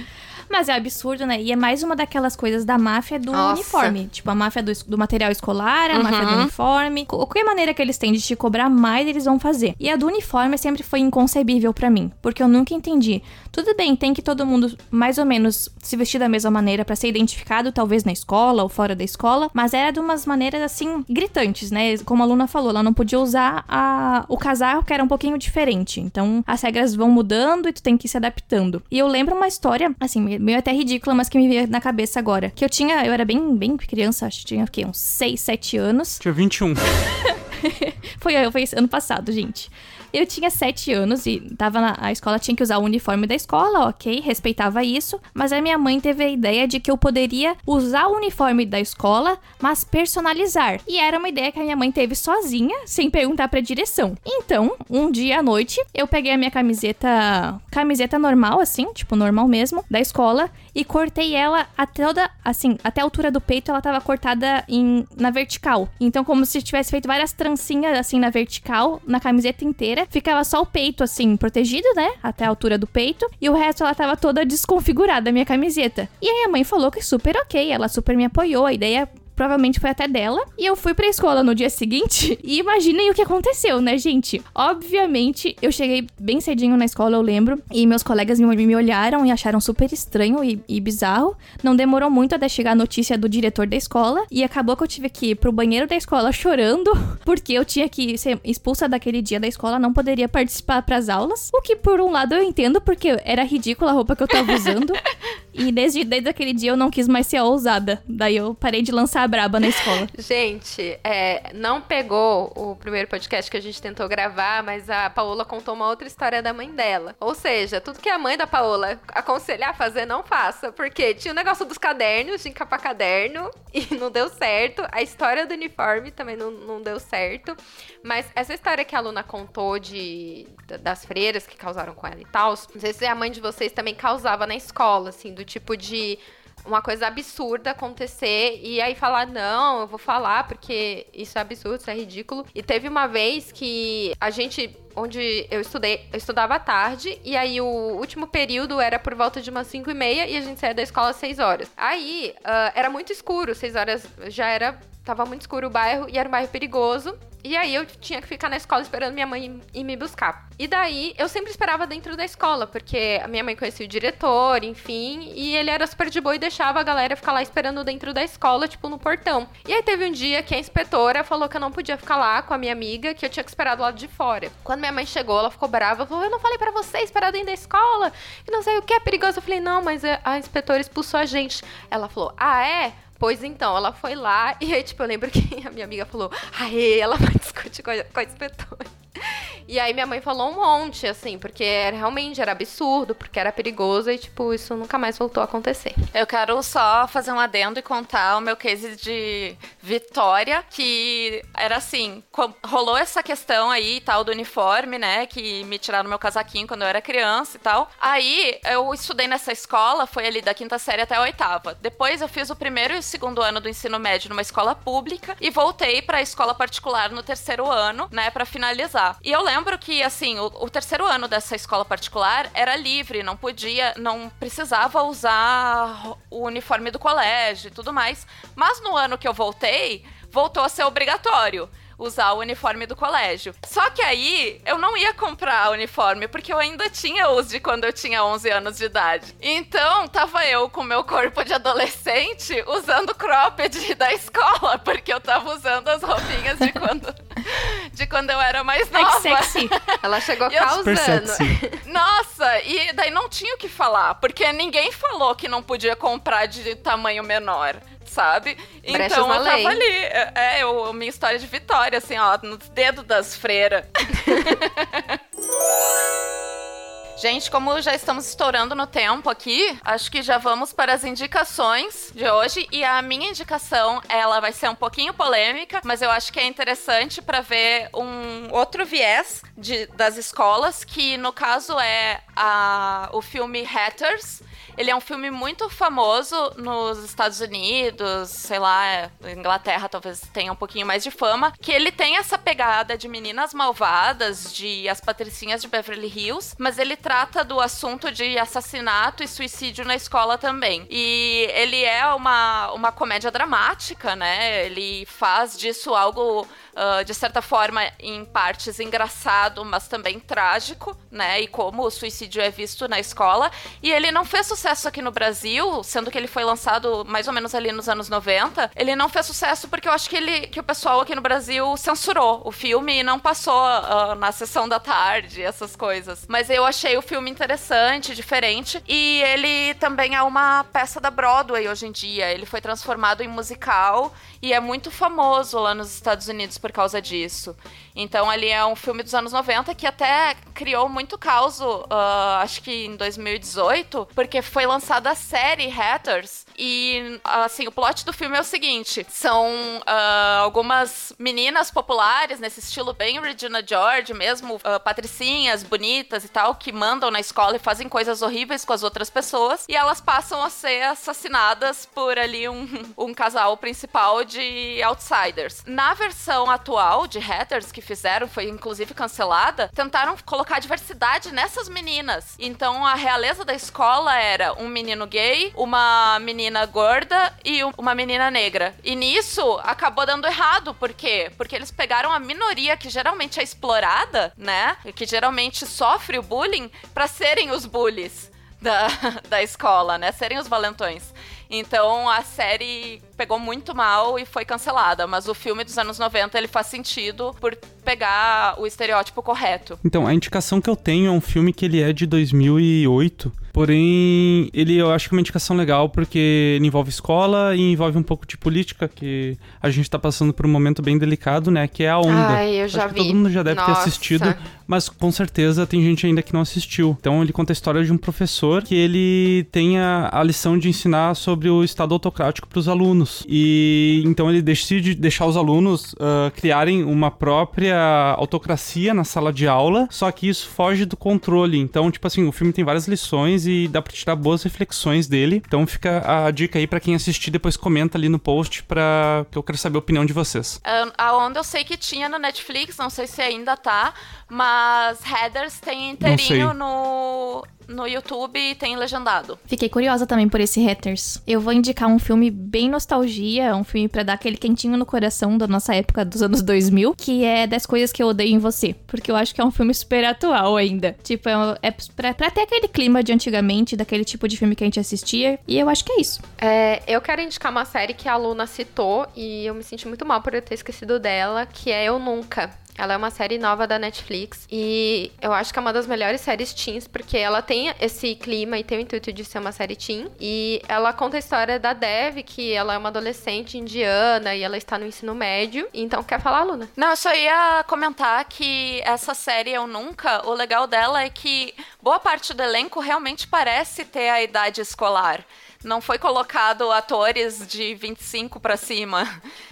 Mas é absurdo, né? E é mais uma daquelas coisas da máfia do
Nossa.
uniforme. Tipo, a máfia do, do material escolar, a
Uhum.
máfia do uniforme. Qualquer maneira que eles têm de te cobrar mais, eles vão fazer. E a do uniforme sempre foi inconcebível pra mim. Porque eu nunca entendi. Tudo bem, tem que todo mundo mais ou menos se vestir da mesma maneira pra ser identificado, talvez na escola ou fora da escola. Mas era de umas maneiras, assim, gritantes, né? Como a Luna falou, ela não podia usar a, o casaco, que era um pouquinho diferente. Então, as regras vão mudando e tu tem que ir se adaptando. E eu lembro uma história, assim, meio até ridícula, mas que me veio na cabeça agora. Que eu tinha, eu era bem, bem criança, acho que tinha o quê? Uns 6, 7 anos.
Tinha 21.
Foi, foi ano passado, gente. Eu tinha 7 anos e tava na a escola, tinha que usar o uniforme da escola, ok, respeitava isso. Mas a minha mãe teve a ideia de que eu poderia usar o uniforme da escola, mas personalizar. E era uma ideia que a minha mãe teve sozinha, sem perguntar pra direção. Então, um dia à noite, eu peguei a minha camiseta, camiseta normal, assim, tipo normal mesmo, da escola, e cortei ela até toda, assim, até a altura do peito, ela tava cortada em, na vertical. Então, como se tivesse feito várias trancinhas, assim, na vertical, na camiseta inteira. Ficava só o peito, assim, protegido, né? Até a altura do peito. E o resto, ela tava toda desconfigurada, a minha camiseta. E aí a mãe falou que super ok, ela super me apoiou. A ideia provavelmente foi até dela. E eu fui pra escola no dia seguinte. E imaginem o que aconteceu, né, gente? Obviamente, eu cheguei bem cedinho na escola, eu lembro. E meus colegas me, me olharam e acharam super estranho e, e bizarro. Não demorou muito até chegar a notícia do diretor da escola. E acabou que eu tive que ir pro banheiro da escola chorando. Porque eu tinha que ser expulsa daquele dia da escola, não poderia participar pras aulas. O que, por um lado, eu entendo, porque era ridícula a roupa que eu tava usando. e desde, desde aquele dia eu não quis mais ser ousada. Daí eu parei de lançar a braba na escola.
Gente, é, não pegou o primeiro podcast que a gente tentou gravar, mas a Paola contou uma outra história da mãe dela. Ou seja, tudo que a mãe da Paola aconselhar a fazer, não faça. Porque tinha o negócio dos cadernos, de encapar caderno, e não deu certo. A história do uniforme também não, não deu certo. Mas essa história que a Luna contou de, das freiras que causaram com ela e tal, não sei se a mãe de vocês também causava na escola, assim, do tipo de uma coisa absurda acontecer e aí falar, não, eu vou falar porque isso é absurdo, isso é ridículo. E teve uma vez que a gente, onde eu estudei, eu estudava à tarde e aí o último período era por volta de umas 5 e meia e a gente saía da escola às 6 horas. Aí uh, era muito escuro, 6 horas já era, tava muito escuro o bairro e era um bairro perigoso. E aí eu tinha que ficar na escola esperando minha mãe ir me buscar. E daí eu sempre esperava dentro da escola, porque a minha mãe conhecia o diretor, enfim, e ele era super de boa e deixava a galera ficar lá esperando dentro da escola, tipo no portão. E aí teve um dia que a inspetora falou que eu não podia ficar lá com a minha amiga, que eu tinha que esperar do lado de fora. Quando minha mãe chegou, ela ficou brava, falou: "Eu não falei para você esperar dentro da escola". E não sei o que é perigoso. Eu falei: "Não, mas a inspetora expulsou a gente". Ela falou: "Ah, é?" Pois então, ela foi lá e aí, tipo, eu lembro que a minha amiga falou, aê, ela vai discutir com a, com a inspetora. E aí minha mãe falou um monte, assim, porque realmente era absurdo, porque era perigoso e, tipo, isso nunca mais voltou a acontecer.
Eu quero só fazer um adendo e contar o meu case de Vitória, que era assim, rolou essa questão aí e tal do uniforme, né, que me tiraram meu casaquinho quando eu era criança e tal. Aí eu estudei nessa escola, foi ali da quinta série até a oitava. Depois eu fiz o primeiro e o segundo ano do ensino médio numa escola pública e voltei para a escola particular no terceiro ano, né, para finalizar. E eu lembro que, assim, o, o, terceiro ano dessa escola particular era livre, não podia, não precisava usar o uniforme do colégio e tudo mais. Mas no ano que eu voltei, voltou a ser obrigatório usar o uniforme do colégio. Só que aí eu não ia comprar uniforme porque eu ainda tinha os de quando eu tinha 11 anos de idade. Então, tava eu com meu corpo de adolescente usando cropped da escola, porque eu tava usando as roupinhas de quando de quando eu era mais nova.
Ai, sexy.
Ela chegou causando.
Nossa, e daí não tinha o que falar, porque ninguém falou que não podia comprar de tamanho menor sabe?
Brechas então eu
tava ali. É, é, eu, minha história de vitória, assim, ó, nos dedos das freiras. Gente, como já estamos estourando no tempo aqui, acho que já vamos para as indicações de hoje. E a minha indicação, ela vai ser um pouquinho polêmica, mas eu acho que é interessante para ver um outro viés de, das escolas, que no caso é a, o filme Hatters, ele é um filme muito famoso nos Estados Unidos, sei lá, Inglaterra talvez tenha um pouquinho mais de fama, que ele tem essa pegada de meninas malvadas, de as patricinhas de Beverly Hills, mas ele trata do assunto de assassinato e suicídio na escola também. E ele é uma, uma comédia dramática, né? Ele faz disso algo uh, de certa forma, em partes engraçado, mas também trágico, né? E como o suicídio é visto na escola. E ele não fez sucesso aqui no Brasil, sendo que ele foi lançado mais ou menos ali nos anos 90. Ele não fez sucesso porque eu acho que ele que o pessoal aqui no Brasil censurou o filme e não passou uh, na sessão da tarde, essas coisas. Mas eu achei o filme interessante, diferente. E ele também é uma peça da Broadway hoje em dia. Ele foi transformado em musical e é muito famoso lá nos Estados Unidos por causa disso. Então, ali é um filme dos anos 90 que até criou muito caos, uh, acho que em 2018, porque foi lançada a série Hatters. E, assim, o plot do filme é o seguinte: são uh, algumas meninas populares, nesse estilo bem Regina George mesmo, uh, patricinhas, bonitas e tal, que mandam na escola e fazem coisas horríveis com as outras pessoas. E elas passam a ser assassinadas por ali um, um casal principal de outsiders. Na versão atual de Hatters, que fizeram, foi inclusive cancelada, tentaram colocar diversidade nessas meninas. Então a realeza da escola era um menino gay, uma menina gorda e uma menina negra. E nisso acabou dando errado, por quê? Porque eles pegaram a minoria que geralmente é explorada, né? Que geralmente sofre o bullying, para serem os bullies da, da escola, né? Serem os valentões. Então a série pegou muito mal e foi cancelada, mas o filme dos anos 90 ele faz sentido por pegar o estereótipo correto.
Então, a indicação que eu tenho é um filme que ele é de 2008, porém ele eu acho que é uma indicação legal porque ele envolve escola e envolve um pouco de política, que a gente tá passando por um momento bem delicado, né, que é a Onda.
Ai, eu já
acho
vi.
todo mundo já deve
Nossa.
ter assistido, mas com certeza tem gente ainda que não assistiu. Então ele conta a história de um professor que ele tem a, a lição de ensinar sobre o Estado autocrático para os alunos. E então ele decide deixar os alunos uh, criarem uma própria autocracia na sala de aula, só que isso foge do controle. Então, tipo assim, o filme tem várias lições e dá pra tirar boas reflexões dele. Então fica a dica aí para quem assistir, depois comenta ali no post para que eu quero saber a opinião de vocês.
A Onda eu sei que tinha no Netflix, não sei se ainda tá, mas Headers tem inteirinho no no YouTube tem legendado.
Fiquei curiosa também por esse Hatters. Eu vou indicar um filme bem nostalgia, um filme para dar aquele quentinho no coração da nossa época dos anos 2000, que é 10 coisas que eu odeio em você, porque eu acho que é um filme super atual ainda. Tipo, é, é pra, pra ter aquele clima de antigamente, daquele tipo de filme que a gente assistia, e eu acho que é isso.
É, eu quero indicar uma série que a Luna citou e eu me senti muito mal por eu ter esquecido dela, que é Eu Nunca. Ela é uma série nova da Netflix e eu acho que é uma das melhores séries teens porque ela tem esse clima e tem o intuito de ser uma série teen e ela conta a história da Dev, que ela é uma adolescente indiana e ela está no ensino médio. Então, quer falar, Luna?
Não, eu só ia comentar que essa série Eu Nunca, o legal dela é que boa parte do elenco realmente parece ter a idade escolar. Não foi colocado atores de 25 para cima.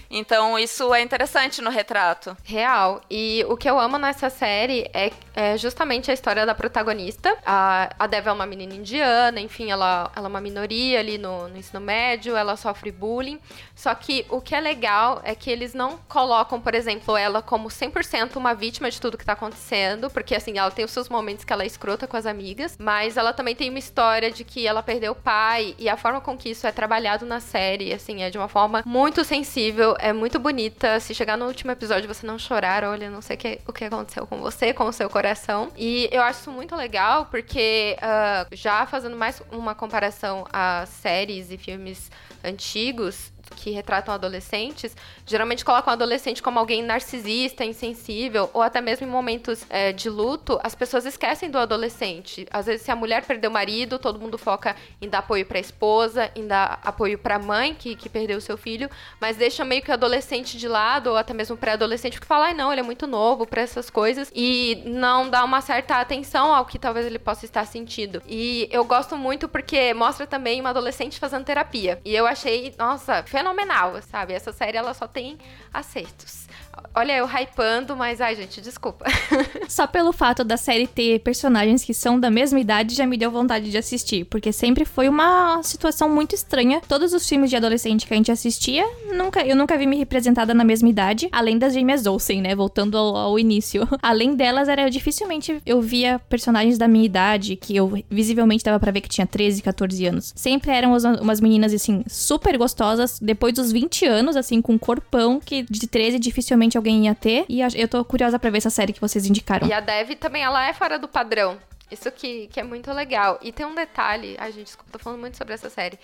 Então isso é interessante no retrato.
Real. E o que eu amo nessa série é, é justamente a história da protagonista. A, a Dev é uma menina indiana, enfim, ela, ela é uma minoria ali no, no ensino médio, ela sofre bullying. Só que o que é legal é que eles não colocam, por exemplo, ela como 100% uma vítima de tudo que tá acontecendo, porque assim, ela tem os seus momentos que ela é escrota com as amigas, mas ela também tem uma história de que ela perdeu o pai e a forma com que isso é trabalhado na série, assim, é de uma forma muito sensível é muito bonita. Se chegar no último episódio você não chorar, olha, não sei o que, o que aconteceu com você, com o seu coração. E eu acho isso muito legal, porque uh, já fazendo mais uma comparação a séries e filmes antigos, que retratam adolescentes, geralmente colocam o adolescente como alguém narcisista, insensível, ou até mesmo em momentos é, de luto, as pessoas esquecem do adolescente. Às vezes, se a mulher perdeu o marido, todo mundo foca em dar apoio para a esposa, em dar apoio para a mãe que, que perdeu o seu filho, mas deixa meio que o adolescente de lado, ou até mesmo pré-adolescente, porque fala, ai não, ele é muito novo para essas coisas, e não dá uma certa atenção ao que talvez ele possa estar sentindo. E eu gosto muito porque mostra também uma adolescente fazendo terapia. E eu achei, nossa, fenomenal, sabe? Essa série ela só tem acertos. Olha, eu hypando, mas ai, gente, desculpa.
Só pelo fato da série ter personagens que são da mesma idade já me deu vontade de assistir, porque sempre foi uma situação muito estranha. Todos os filmes de adolescente que a gente assistia, nunca, eu nunca vi me representada na mesma idade, além das gêmeas Olsen, né? Voltando ao, ao início. Além delas, era dificilmente eu via personagens da minha idade, que eu visivelmente dava para ver que tinha 13, 14 anos. Sempre eram umas meninas, assim, super gostosas, depois dos 20 anos, assim, com um corpão, que de 13 dificilmente alguém ia ter. E eu tô curiosa pra ver essa série que vocês indicaram.
E a Dev também, ela é fora do padrão. Isso que, que é muito legal. E tem um detalhe, ai gente, desculpa, tô falando muito sobre essa série.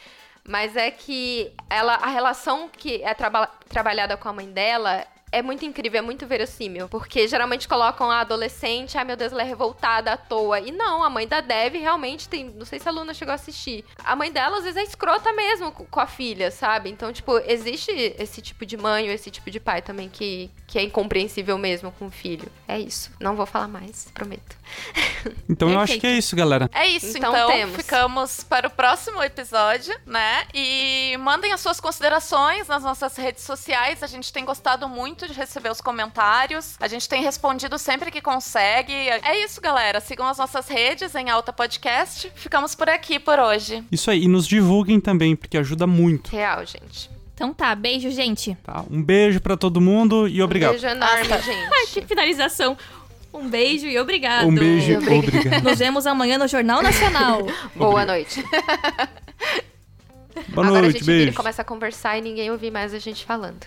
Mas é que ela, a relação que é traba trabalhada com a mãe dela é muito incrível, é muito verossímil. Porque geralmente colocam a adolescente, ai ah, meu Deus, ela é revoltada à toa. E não, a mãe da Dev realmente tem. Não sei se a Luna chegou a assistir. A mãe dela, às vezes, é escrota mesmo com a filha, sabe? Então, tipo, existe esse tipo de mãe ou esse tipo de pai também que, que é incompreensível mesmo com o filho. É isso. Não vou falar mais, prometo.
Então eu acho que é isso, galera.
É isso, então, então temos. ficamos para o próximo episódio, né? E mandem as suas considerações nas nossas redes sociais. A gente tem gostado muito de receber os comentários. A gente tem respondido sempre que consegue. É isso, galera. Sigam as nossas redes em Alta Podcast. Ficamos por aqui por hoje.
Isso aí. E nos divulguem também, porque ajuda muito.
Real, gente.
Então tá, beijo, gente.
Tá, um beijo para todo mundo e obrigado. Um
beijo enorme, gente.
Ai, que finalização. Um beijo e obrigado.
Um beijo e obrigado.
Nos vemos amanhã no Jornal Nacional.
Boa noite.
Boa
Agora
noite,
a gente
beijo.
vira e começa a conversar e ninguém ouvir mais a gente falando.